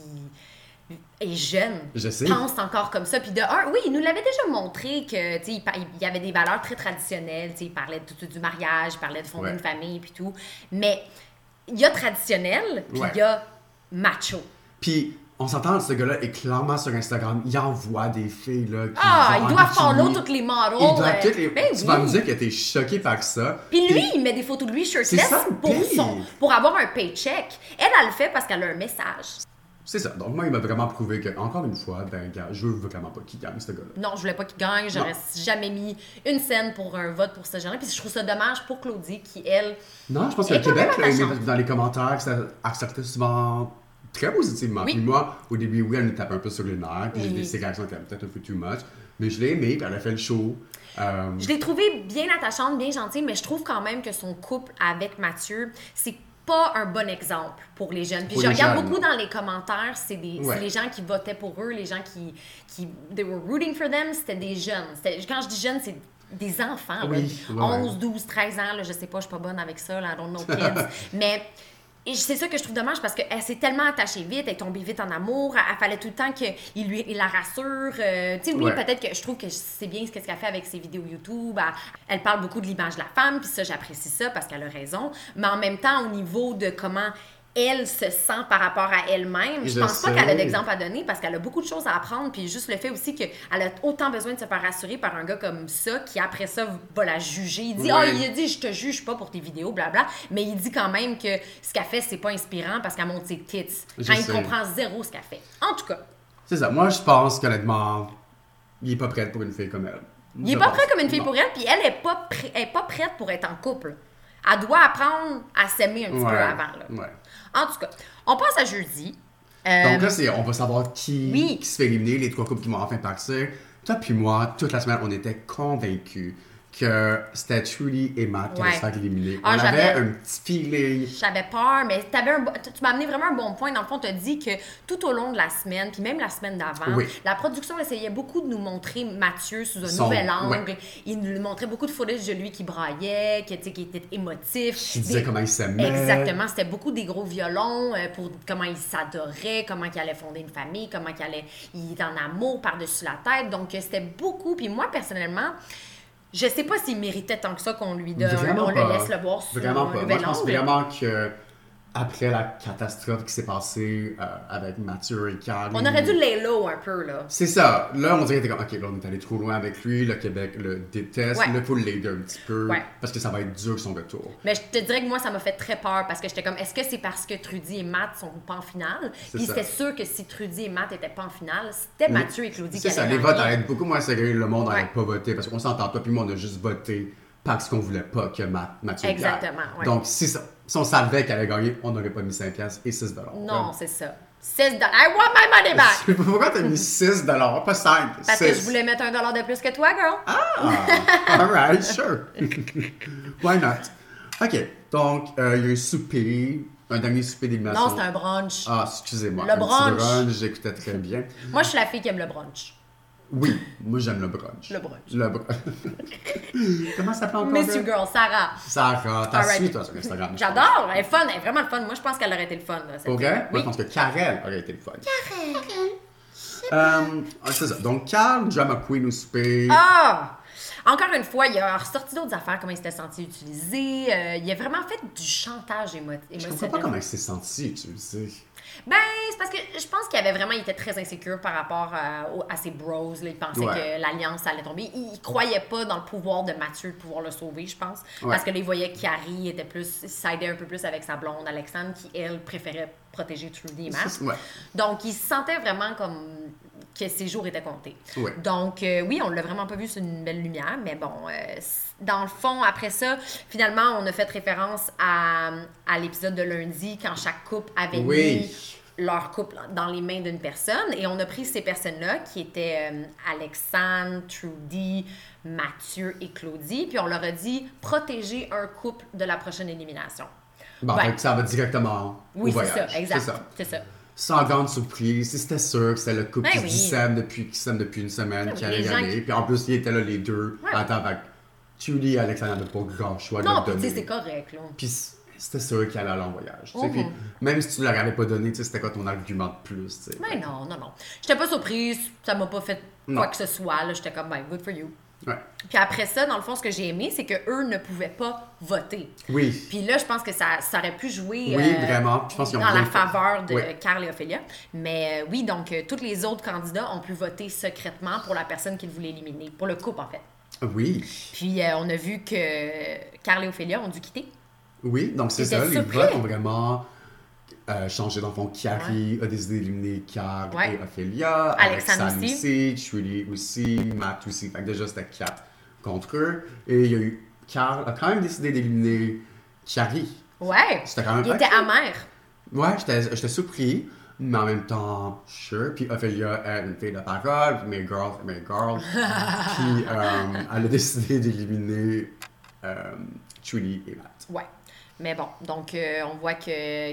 Speaker 1: est jeune,
Speaker 2: Je sais.
Speaker 1: pense encore comme ça. Puis de un, oui, il nous l'avait déjà montré que, tu sais, il, par- il y avait des valeurs très traditionnelles. Il parlait tout, du mariage, il parlait de fonder
Speaker 2: Ouais.
Speaker 1: une famille, puis tout. Mais il y a traditionnel, puis
Speaker 2: Ouais.
Speaker 1: il y a macho.
Speaker 2: Puis, on s'entend, ce gars-là est clairement sur Instagram. Il envoie des filles, là. Qui
Speaker 1: Ah, il doit follow toutes les models.
Speaker 2: Il doit toutes les...
Speaker 1: ben
Speaker 2: tu
Speaker 1: oui.
Speaker 2: vas me dire que t'es choqué par ça.
Speaker 1: Puis lui, il met des photos de lui shirtless pour, son, pour avoir un paycheck. Elle, elle le fait parce qu'elle a un message.
Speaker 2: C'est ça. Donc, moi, il m'a vraiment prouvé que, encore une fois, ben, je veux vraiment pas qu'il gagne, ce gars-là.
Speaker 1: Non, je voulais pas qu'il gagne. J'aurais jamais mis une scène pour un vote pour ce genre-là. Puis je trouve ça dommage pour Claudie qui, elle,
Speaker 2: Non, je pense que le Québec, là, dans les commentaires, ça acceptait souvent très positivement.
Speaker 1: Oui.
Speaker 2: Puis moi, au début, oui, elle me tape un peu sur les nerfs, puis j'ai
Speaker 1: Oui.
Speaker 2: des ses réactions étaient peut-être un peu too much. Mais je l'ai aimé, puis elle a fait le show. Euh,
Speaker 1: Je l'ai trouvée bien attachante, bien gentille, mais je trouve quand même que son couple avec Mathieu, c'est pas un bon exemple pour les jeunes. Puis
Speaker 2: Pour
Speaker 1: je regarde
Speaker 2: jeunes,
Speaker 1: beaucoup dans les commentaires, c'est des
Speaker 2: Ouais.
Speaker 1: c'est les gens qui votaient pour eux, les gens qui qui they were rooting for them, c'était des jeunes. Quand je dis jeunes, c'est des enfants, là.
Speaker 2: Oui, ouais,
Speaker 1: 11, 12, 13 ans, là, je sais pas, je suis pas bonne avec ça, là, I don't know kids. mais et c'est ça que je trouve dommage parce qu'elle s'est tellement attachée vite, elle est tombée vite en amour, elle, elle fallait tout le temps qu'il lui, il la rassure. euh, tu sais, oui,
Speaker 2: Ouais.
Speaker 1: peut-être que je trouve que c'est bien ce qu'elle fait avec ses vidéos YouTube. Elle, elle parle beaucoup de l'image de la femme, puis ça, j'apprécie ça parce qu'elle a raison. Mais en même temps, au niveau de comment elle se sent par rapport à elle-même, je
Speaker 2: Je
Speaker 1: pense pas qu'elle a d'exemple à donner parce qu'elle a beaucoup de choses à apprendre. Puis juste le fait aussi qu'elle a autant besoin de se faire rassurer par un gars comme ça qui, après ça, va la juger. Il dit, ah,
Speaker 2: Ouais.
Speaker 1: il a dit, je te juge pas pour tes vidéos, blabla. Mais il dit quand même que ce qu'elle fait, c'est pas inspirant parce qu'elle monte ses tits.
Speaker 2: Je
Speaker 1: Quand il
Speaker 2: sais.
Speaker 1: comprend zéro ce qu'elle fait. En tout cas,
Speaker 2: C'est ça. Moi, je pense qu'honnêtement, il est pas prêt pour une fille comme elle.
Speaker 1: Il est
Speaker 2: Je
Speaker 1: pas
Speaker 2: pense.
Speaker 1: prêt comme une fille
Speaker 2: Non.
Speaker 1: pour elle, puis elle est pas, elle est pas prête pour être en couple. Elle doit apprendre à s'aimer un petit
Speaker 2: Ouais.
Speaker 1: peu avant. Là.
Speaker 2: Ouais.
Speaker 1: En tout cas, on passe à jeudi. Euh,
Speaker 2: Donc là, c'est, on va savoir qui,
Speaker 1: oui.
Speaker 2: qui se fait éliminer, les trois couples qui vont enfin partir. Toi puis moi, toute la semaine, on était convaincus que c'était Trudy et Matt qui allaient se faire éliminer.
Speaker 1: Ah,
Speaker 2: on avait
Speaker 1: j'avais-
Speaker 2: un petit feeling.
Speaker 1: J'avais peur, mais t'avais un tu m'as amené vraiment un bon point. Dans le fond, tu as dit que tout au long de la semaine, puis même la semaine d'avant,
Speaker 2: Oui.
Speaker 1: la production essayait beaucoup de nous montrer Mathieu sous un
Speaker 2: Son-
Speaker 1: nouvel angle.
Speaker 2: ouais.
Speaker 1: Il nous montrait beaucoup de footage de lui qui braillait, qui, qui était émotif.
Speaker 2: Qui disait comment il s'aimait.
Speaker 1: Exactement, c'était beaucoup des gros violons euh, pour comment il s'adorait, comment il allait fonder une famille, comment il allait il est en amour par-dessus la tête. Donc euh, c'était beaucoup puis moi personnellement, je sais pas s'il méritait tant que ça qu'on lui donne
Speaker 2: Vraiment
Speaker 1: on
Speaker 2: pas.
Speaker 1: le laisse le voir sur
Speaker 2: Vraiment pas. Moi, je pense vraiment que après la catastrophe qui s'est passée euh, avec Mathieu et Carly.
Speaker 1: On aurait dû lay low un peu là.
Speaker 2: C'est ça. Là, on dirait que OK, là, on est allé trop loin avec lui. Le Québec le déteste.
Speaker 1: Ouais.
Speaker 2: Il faut l'aider un petit peu.
Speaker 1: Ouais.
Speaker 2: Parce que ça va être dur son retour.
Speaker 1: Mais je te dirais que moi, ça m'a fait très peur parce que j'étais comme, est-ce que c'est parce que Trudy et Matt sont pas en finale? Puis c'était sûr que si Trudy et Matt étaient pas en finale, c'était Mathieu et Claudie qui
Speaker 2: C'est ça, les votes allaient être beaucoup moins sérieux. Le monde n'allait
Speaker 1: Ouais.
Speaker 2: pas voter. Parce qu'on s'entend, toi puis moi, on a juste voté parce qu'on voulait pas que Ma- Mathieu.
Speaker 1: Exactement.
Speaker 2: Donc, si, ça- si on savait qu'elle allait gagner, on n'aurait pas mis 5 piastres et 6 dollars.
Speaker 1: Non, c'est ça. 6 dollars. I want my money back!
Speaker 2: Pourquoi t'as mis 6 dollars, pas 5?
Speaker 1: Parce que je voulais mettre un dollar de plus que toi, girl.
Speaker 2: Ah, alright, sure. Why not? OK, donc, euh, il y a un souper, un dernier souper d'élimination.
Speaker 1: Non, c'est un brunch.
Speaker 2: Ah, excusez-moi.
Speaker 1: Le
Speaker 2: un
Speaker 1: brunch.
Speaker 2: brunch, j'écoutais très bien.
Speaker 1: Moi, je suis la fille qui aime le brunch.
Speaker 2: Oui, moi j'aime le brunch.
Speaker 1: Le brunch.
Speaker 2: Le brunch. Comment ça s'appelle encore?
Speaker 1: Miss You? Girl, Sarah.
Speaker 2: Sarah, t'as
Speaker 1: Alright.
Speaker 2: suivi toi sur Instagram. je
Speaker 1: J'adore, elle est fun, elle est vraiment le fun. Moi, je pense qu'elle aurait été le fun. là, cette?
Speaker 2: Moi,
Speaker 1: Oui.
Speaker 2: je pense que Karel aurait été le fun. Euh, ah, c'est ça. Donc, Carl, drama queen au souper.
Speaker 1: Ah! Encore une fois, il a ressorti d'autres affaires, comment il s'était senti utilisé. Euh, il a vraiment fait du chantage émo-
Speaker 2: je comprends
Speaker 1: émotionnel.
Speaker 2: pas comment il s'est senti, tu le sais.
Speaker 1: Ben, c'est parce que je pense qu'il avait vraiment, il était très insécure par rapport à, au- à ses bros. là. Il pensait
Speaker 2: Ouais.
Speaker 1: que l'alliance allait tomber. Il, il croyait pas dans le pouvoir de Mathieu de pouvoir le sauver, je pense.
Speaker 2: Ouais.
Speaker 1: Parce que là, il voyait que Carrie était plus, s'aidait un peu plus avec sa blonde Alexandre, qui elle préférait protéger Trudy et Matt.
Speaker 2: Ouais.
Speaker 1: Donc, il se sentait vraiment comme que ses jours étaient comptés.
Speaker 2: Ouais.
Speaker 1: Donc, euh, oui, on l'a vraiment pas vu sur une belle lumière, mais bon, euh, dans le fond, après ça, finalement, on a fait référence à, à l'épisode de lundi quand chaque couple avait
Speaker 2: Oui.
Speaker 1: mis leur couple dans les mains d'une personne et on a pris ces personnes-là qui étaient euh, Alexandre, Trudy, Mathieu et Claudie, puis on leur a dit protéger un couple de la prochaine élimination.
Speaker 2: Bon,
Speaker 1: Ouais.
Speaker 2: ça va directement
Speaker 1: Oui, c'est ça, exact.
Speaker 2: C'est ça. Sans grande surprise, c'était sûr que c'était le couple
Speaker 1: Ben
Speaker 2: qui
Speaker 1: oui.
Speaker 2: se depuis, qui depuis une semaine,
Speaker 1: Ben
Speaker 2: qui allait gagner.
Speaker 1: qui-
Speaker 2: Puis en plus, ils étaient là les deux.
Speaker 1: Ouais.
Speaker 2: Attends, fait que Julie et Alexandre n'avaient pas grand choix
Speaker 1: Non,
Speaker 2: de donner.
Speaker 1: c'est correct, là.
Speaker 2: Puis c'était sûr qu'il allait aller en voyage. Puis même si tu ne leur avais pas donné, tu sais, c'était quoi ton argument de plus?
Speaker 1: Mais non, non, non. J'étais pas surprise, ça m'a pas fait
Speaker 2: Non.
Speaker 1: quoi que ce soit. J'étais comme, ben, good for you.
Speaker 2: Ouais.
Speaker 1: Puis après ça, dans le fond, ce que j'ai aimé, c'est que eux ne pouvaient pas voter.
Speaker 2: Oui.
Speaker 1: Puis là, je pense que ça, ça aurait pu jouer
Speaker 2: Oui,
Speaker 1: euh,
Speaker 2: vraiment. Je pense qu'ils ont
Speaker 1: dans la faveur de
Speaker 2: Oui.
Speaker 1: Carl et Ophélia. Mais euh, oui, donc euh, tous les autres candidats ont pu voter secrètement pour la personne qu'ils voulaient éliminer, pour le couple en fait.
Speaker 2: Oui.
Speaker 1: Puis euh, on a vu que Carl et Ophélia ont dû quitter.
Speaker 2: Oui, donc c'est ça. Les votes ont vraiment euh, le fond, Carrie a décidé d'éliminer Carl
Speaker 1: Ouais.
Speaker 2: et Ophélia.
Speaker 1: Alexandre
Speaker 2: Alexandre aussi. Trudy aussi. Matt aussi. Fait que déjà, c'était quatre contre eux. Et il y a eu. Carl a quand même décidé d'éliminer Carrie.
Speaker 1: Ouais.
Speaker 2: C'était quand même.
Speaker 1: Il était amer.
Speaker 2: Ouais, j'étais surpris, mais en même temps, sure. Puis est une fille de parole, girls, c'est mes girls. puis euh, elle a décidé d'éliminer euh, Trudy et Matt.
Speaker 1: Ouais. Mais bon, donc euh, on voit que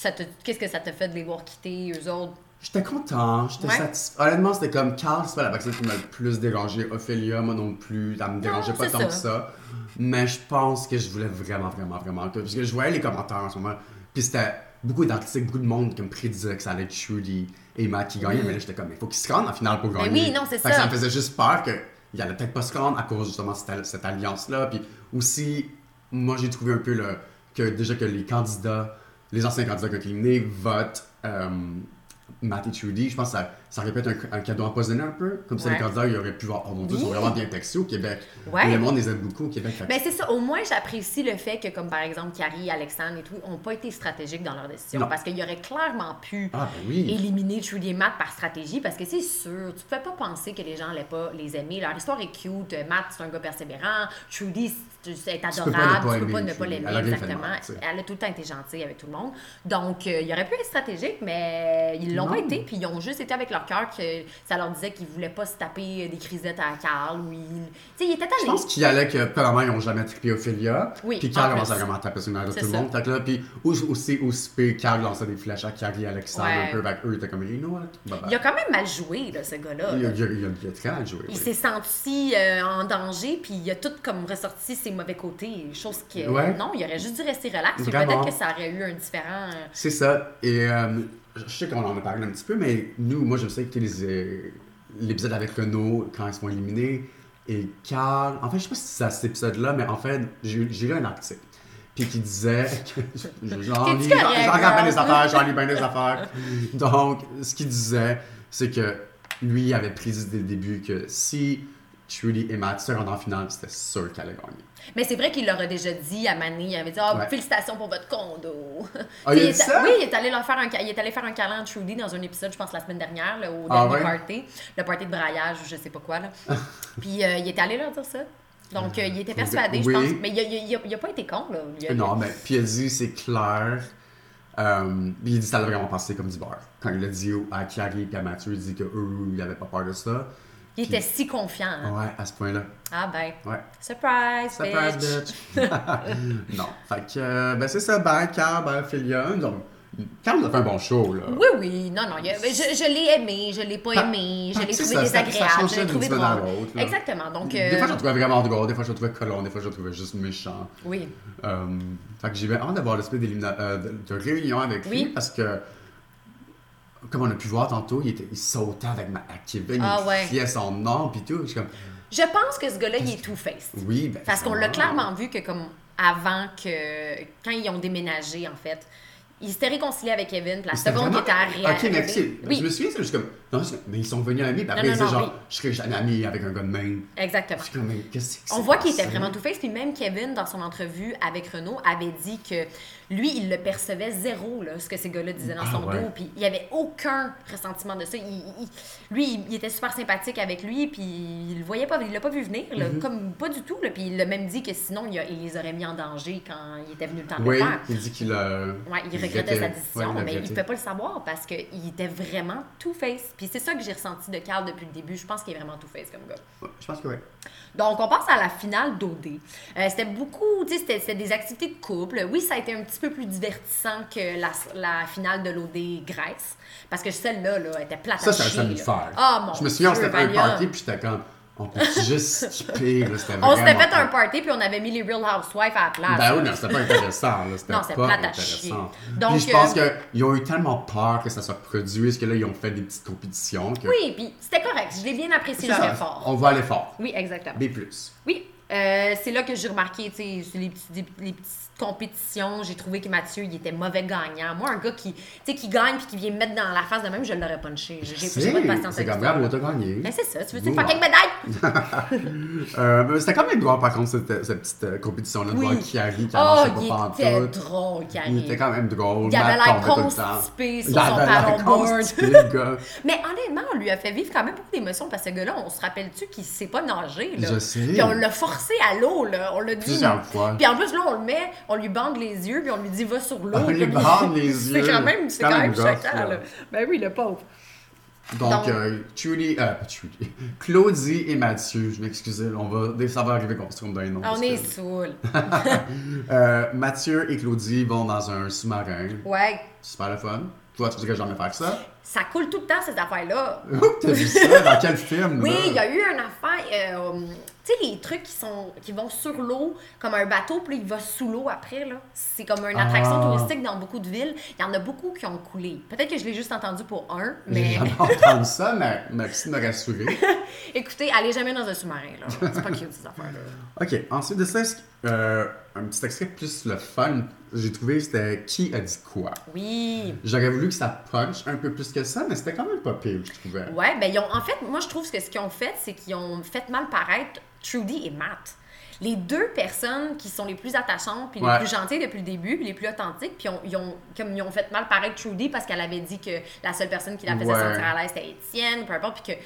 Speaker 1: ça te... qu'est-ce que ça te fait de les voir quitter, eux autres?
Speaker 2: J'étais content, j'étais
Speaker 1: Ouais.
Speaker 2: satisfait. Honnêtement, c'était comme Carl, c'est pas la personne qui m'a le plus dérangé. Ophélia, moi non plus, elle me dérangeait
Speaker 1: Non,
Speaker 2: pas tant
Speaker 1: ça.
Speaker 2: que ça. Mais je pense que je voulais vraiment, vraiment, vraiment que. Parce que je voyais les commentaires en ce moment, puis c'était beaucoup d'articles, beaucoup de monde qui me prédisait que ça allait être Trudy et Matt qui gagnaient. Mais là, j'étais comme, il faut qu'ils se rendent en finale pour gagner.
Speaker 1: Mm. oui, non, c'est
Speaker 2: Fait que
Speaker 1: ça.
Speaker 2: ça me faisait juste peur qu'il allait peut-être pas se rendre à cause justement de cette, cette alliance-là. Puis aussi, moi, j'ai trouvé un peu le, que déjà que les candidats, les anciens candidats qui votent euh, Matt et Trudy. Je pense que ça, ça aurait pu être un, un cadeau empoisonné un peu. Comme ça,
Speaker 1: Ouais.
Speaker 2: les candidats, ils auraient pu voir, oh mon dieu, ils sont vraiment bien textés au Québec.
Speaker 1: Ouais.
Speaker 2: Le monde les aime beaucoup au Québec. Que-
Speaker 1: Ben c'est ça, au moins j'apprécie le fait que, comme par exemple Carrie, Alexandre et tout, n'ont pas été stratégiques dans leur décision.
Speaker 2: Non.
Speaker 1: Parce qu'il y aurait clairement pu
Speaker 2: Ah, ben oui.
Speaker 1: éliminer Trudy et Matt par stratégie, parce que c'est sûr, tu pouvais pas penser que les gens allaient pas les aimer. Leur histoire est cute, Matt c'est un gars persévérant, Trudy c'est adorable,
Speaker 2: ne
Speaker 1: tu peux pas ne pas l'aimer, exactement.
Speaker 2: mal.
Speaker 1: Elle a tout le temps été gentille avec tout le monde. Donc euh, il aurait pu être stratégique, mais ils l'ont pas été, puis ils ont juste été avec leur cœur que ça leur disait qu'ils voulaient pas se taper des crisettes à Carl, ou ils... Tu sais, ils étaient
Speaker 2: Je
Speaker 1: tannés.
Speaker 2: pense qu'il y allait que, premièrement, ils n'ont jamais trippé Ophélia.
Speaker 1: Oui,
Speaker 2: Puis Carl
Speaker 1: en
Speaker 2: commençait à vraiment taper sur le nerf de tout le monde. Fait que là, puis aussi, aussi, Carl lançait des flèches à Carrie et Alexandre
Speaker 1: Ouais.
Speaker 2: un peu. Fait eux, étaient comme, you know what? Bye bye.
Speaker 1: Il a quand même mal joué, là, ce gars-là.
Speaker 2: Il il il il a très mal joué.
Speaker 1: Il
Speaker 2: oui.
Speaker 1: s'est senti euh, en danger, puis il a tout comme ressorti ses mauvais côtés, chose que
Speaker 2: Ouais.
Speaker 1: non, il aurait juste dû rester relax. Peut-être que ça aurait eu un différent. euh,
Speaker 2: C'est ça. Et euh, je sais qu'on en a parlé un petit peu, mais nous, moi, je sais les, euh, l'épisode avec Renault quand ils sont éliminés. Et Carl, en fait, je sais pas si c'est à cet épisode-là, mais en fait, j'ai lu un article. Puis qui disait que. J'en lis, bien des affaires, j'en lis bien des affaires. Donc, ce qu'il disait, c'est que lui avait prédit dès le début que si Trudy et Matt se rendent en finale, c'était sûr qu'elle allait gagner.
Speaker 1: Mais c'est vrai qu'il l'aurait déjà dit à Mané. Il avait dit Ah,
Speaker 2: Ouais.
Speaker 1: félicitations pour votre condo.
Speaker 2: Ah, il a
Speaker 1: est-
Speaker 2: ça?
Speaker 1: Oui, il est, allé leur faire un, il est allé faire un câlin à Trudy dans un épisode, je pense, la semaine dernière, là, au
Speaker 2: Ah
Speaker 1: dernier
Speaker 2: ouais?
Speaker 1: party. Le party de braillage ou je sais pas quoi. Là. Puis euh, il est allé leur dire ça. Donc, euh, il était persuadé,
Speaker 2: Oui.
Speaker 1: je pense. Mais il a, il a- il a pas été con, là. Il a-
Speaker 2: Non, mais puis il a dit, c'est clair. Euh, il dit, ça l'a vraiment passé comme du beurre. Quand il a dit à Carrie et à Mathieu, il dit qu'eux, ils n'avaient pas peur de ça.
Speaker 1: Il était si confiant. hein.
Speaker 2: Ouais, à ce point-là.
Speaker 1: Ah ben,
Speaker 2: Ouais.
Speaker 1: surprise,
Speaker 2: Surprise,
Speaker 1: bitch.
Speaker 2: bitch! non. Fait que, euh, ben c'est ça, ben, Carl, ben, Ophélia. Donc, Carl a fait un bon show, là.
Speaker 1: Oui, oui, non, non. il a- je je l'ai aimé, je l'ai pas
Speaker 2: Ah,
Speaker 1: aimé, je
Speaker 2: ah,
Speaker 1: l'ai trouvé
Speaker 2: ça, ça- ça
Speaker 1: désagréable, je l'ai trouvé drôle.
Speaker 2: l'autre.
Speaker 1: Exactement. Donc,
Speaker 2: Des
Speaker 1: euh,
Speaker 2: fois, je le trouvais vraiment drôle, des fois, je le trouvais colon, des fois, je le trouvais juste méchant.
Speaker 1: oui.
Speaker 2: Euh, fait que j'ai hâte d'avoir d'élimina- euh, de, de réunion avec lui
Speaker 1: Oui.
Speaker 2: parce que, comme on a pu voir tantôt, il, était, il sautait avec ma, à Kevin,
Speaker 1: Ah
Speaker 2: il
Speaker 1: ouais.
Speaker 2: criait son nom pis tout. Je comme,
Speaker 1: Je pense que ce gars-là, il est two-faced.
Speaker 2: oui, ben.
Speaker 1: Parce qu'on l'a
Speaker 2: vraiment.
Speaker 1: clairement vu que comme avant que quand ils ont déménagé en fait, il s'était réconcilié avec Kevin, puis la seconde qui
Speaker 2: vraiment-
Speaker 1: était arrivée.
Speaker 2: Ok, merci. Je me
Speaker 1: Oui,
Speaker 2: souviens, c'est juste comme, non, mais ils sont venus amis, puis après,
Speaker 1: Non,
Speaker 2: ils disaient genre, je serais jamais ami avec un gars de même.
Speaker 1: exactement.
Speaker 2: Je suis comme, mais qu'est-ce que c'est
Speaker 1: On voit qu'il était vraiment tout face, puis même Kevin, dans son entrevue avec Renaud, avait dit que lui, il le percevait zéro, là, ce que ces gars-là disaient dans
Speaker 2: Ah,
Speaker 1: son
Speaker 2: ouais.
Speaker 1: dos, puis il n'y avait aucun ressentiment de ça. Il- il- lui, il, était super sympathique avec lui, puis il le voyait pas, il l'a pas vu venir, là,
Speaker 2: Mm-hmm.
Speaker 1: comme pas du tout, là, puis il l'a même dit que sinon, il, a- il les aurait mis en danger quand il était venu le temps de
Speaker 2: Oui,
Speaker 1: le faire.
Speaker 2: il dit qu'il a.
Speaker 1: Ouais, il regrettait sa décision,
Speaker 2: ouais,
Speaker 1: mais il ne pouvait pas le savoir parce qu'il était vraiment two-face. Puis c'est ça que j'ai ressenti de Carl depuis le début. Je pense qu'il est vraiment two-face comme gars.
Speaker 2: Je pense que oui.
Speaker 1: Donc, on passe à la finale d'OD. Euh, c'était beaucoup, tu sais, c'était, c'était des activités de couple. Oui, ça a été un petit peu plus divertissant que la, la finale de l'OD Grèce. Parce que celle-là, là, était plate
Speaker 2: Ça,
Speaker 1: à
Speaker 2: c'est un
Speaker 1: chier,
Speaker 2: samedi
Speaker 1: là.
Speaker 2: faire.
Speaker 1: Ah, mon
Speaker 2: Je me souviens, on s'était fait un party, puis j'étais comme, On peut juste skipper, là, c'était
Speaker 1: On s'était fait un party puis on avait mis les Real Housewives à la place.
Speaker 2: Ben oui, non, c'était pas intéressant, là. C'était
Speaker 1: Non,
Speaker 2: pas intéressant.
Speaker 1: chier.
Speaker 2: Puis
Speaker 1: Donc,
Speaker 2: je pense
Speaker 1: euh,
Speaker 2: qu'ils ont eu tellement peur que ça soit produit, parce que là, ils ont fait des petites compétitions. Que
Speaker 1: Oui, puis c'était correct. Je l'ai bien apprécié,
Speaker 2: Ça,
Speaker 1: le fort.
Speaker 2: On va aller fort.
Speaker 1: Oui, exactement.
Speaker 2: B+.
Speaker 1: Oui, euh, c'est là que j'ai remarqué, tu sais, les, petits- les petites compétitions, j'ai trouvé que Mathieu, il était mauvais gagnant. Moi, un gars qui, tu sais, qui gagne puis qui vient me mettre dans la face de même, je l'aurais punché. J'ai pas de patience
Speaker 2: c'est
Speaker 1: avec
Speaker 2: comme on a gagné.
Speaker 1: Ben c'est ça, tu veux une fucking médaille?
Speaker 2: Euh, mais c'était quand même drôle, par contre, cette, cette petite euh, compétition-là, de
Speaker 1: Oui.
Speaker 2: voir Kiari qui
Speaker 1: Oh,
Speaker 2: avançait
Speaker 1: il
Speaker 2: pas
Speaker 1: était
Speaker 2: pantoute.
Speaker 1: drôle,
Speaker 2: Il
Speaker 1: Carrie.
Speaker 2: était quand même drôle.
Speaker 1: Il avait l'air constipé sur
Speaker 2: Il
Speaker 1: son paddleboard. Mais honnêtement, on lui a fait vivre quand même beaucoup d'émotions parce que ce gars-là, on se rappelle-tu qu'il sait pas nager, là?
Speaker 2: Je sais.
Speaker 1: Puis on l'a forcé à l'eau, là. On l'a dit.
Speaker 2: Plusieurs fois.
Speaker 1: Puis en plus, là, on le met, on lui bande les yeux, puis on lui dit va sur l'eau.
Speaker 2: On lui bande les
Speaker 1: C'est
Speaker 2: yeux.
Speaker 1: quand même, c'est
Speaker 2: Quand
Speaker 1: quand
Speaker 2: même
Speaker 1: même choquant,
Speaker 2: là.
Speaker 1: Ben oui, le pauvre.
Speaker 2: Donc,
Speaker 1: Donc-
Speaker 2: euh, euh, Claudie et Mathieu, je m'excuse, on va, ça va arriver qu'on se trompe dans les noms. parce
Speaker 1: On est
Speaker 2: que-
Speaker 1: saoul.
Speaker 2: Euh, Mathieu et Claudie vont dans un sous-marin.
Speaker 1: Ouais.
Speaker 2: Super le fun. Toi, tu dirais jamais faire ça?
Speaker 1: Ça coule tout le temps, ces affaires-là.
Speaker 2: T'as vu ça? Dans quel film?
Speaker 1: Oui, il y a eu une affaire. Tu sais, les trucs qui sont qui vont sur l'eau, comme un bateau, puis il va sous l'eau après, là. C'est comme une attraction
Speaker 2: Ah.
Speaker 1: touristique dans beaucoup de villes. Il y en a beaucoup qui ont coulé. Peut-être que je l'ai juste entendu pour un,
Speaker 2: J'ai
Speaker 1: mais
Speaker 2: jamais entendu ça, mais merci de me rassurer.
Speaker 1: écoutez, allez jamais dans un sous-marin, là. C'est pas cute, ces affaires-là.
Speaker 2: Ok, ensuite de ça, est-ce euh, un petit extrait plus le fun, j'ai trouvé c'était qui a dit quoi?
Speaker 1: Oui.
Speaker 2: J'aurais voulu que ça punch un peu plus que ça, mais c'était quand même pas pire, je trouvais.
Speaker 1: Ouais, ben ils ont, en fait, moi je trouve que ce qu'ils ont fait, c'est qu'ils ont fait mal paraître Trudy et Matt. Les deux personnes qui sont les plus attachantes puis
Speaker 2: Ouais.
Speaker 1: les plus gentilles depuis le début, puis les plus authentiques, puis ils ont, comme ils ont fait mal paraître Trudy parce qu'elle avait dit que la seule personne qui la faisait
Speaker 2: Ouais.
Speaker 1: sentir à l'aise c'était Étienne, peu importe, puis que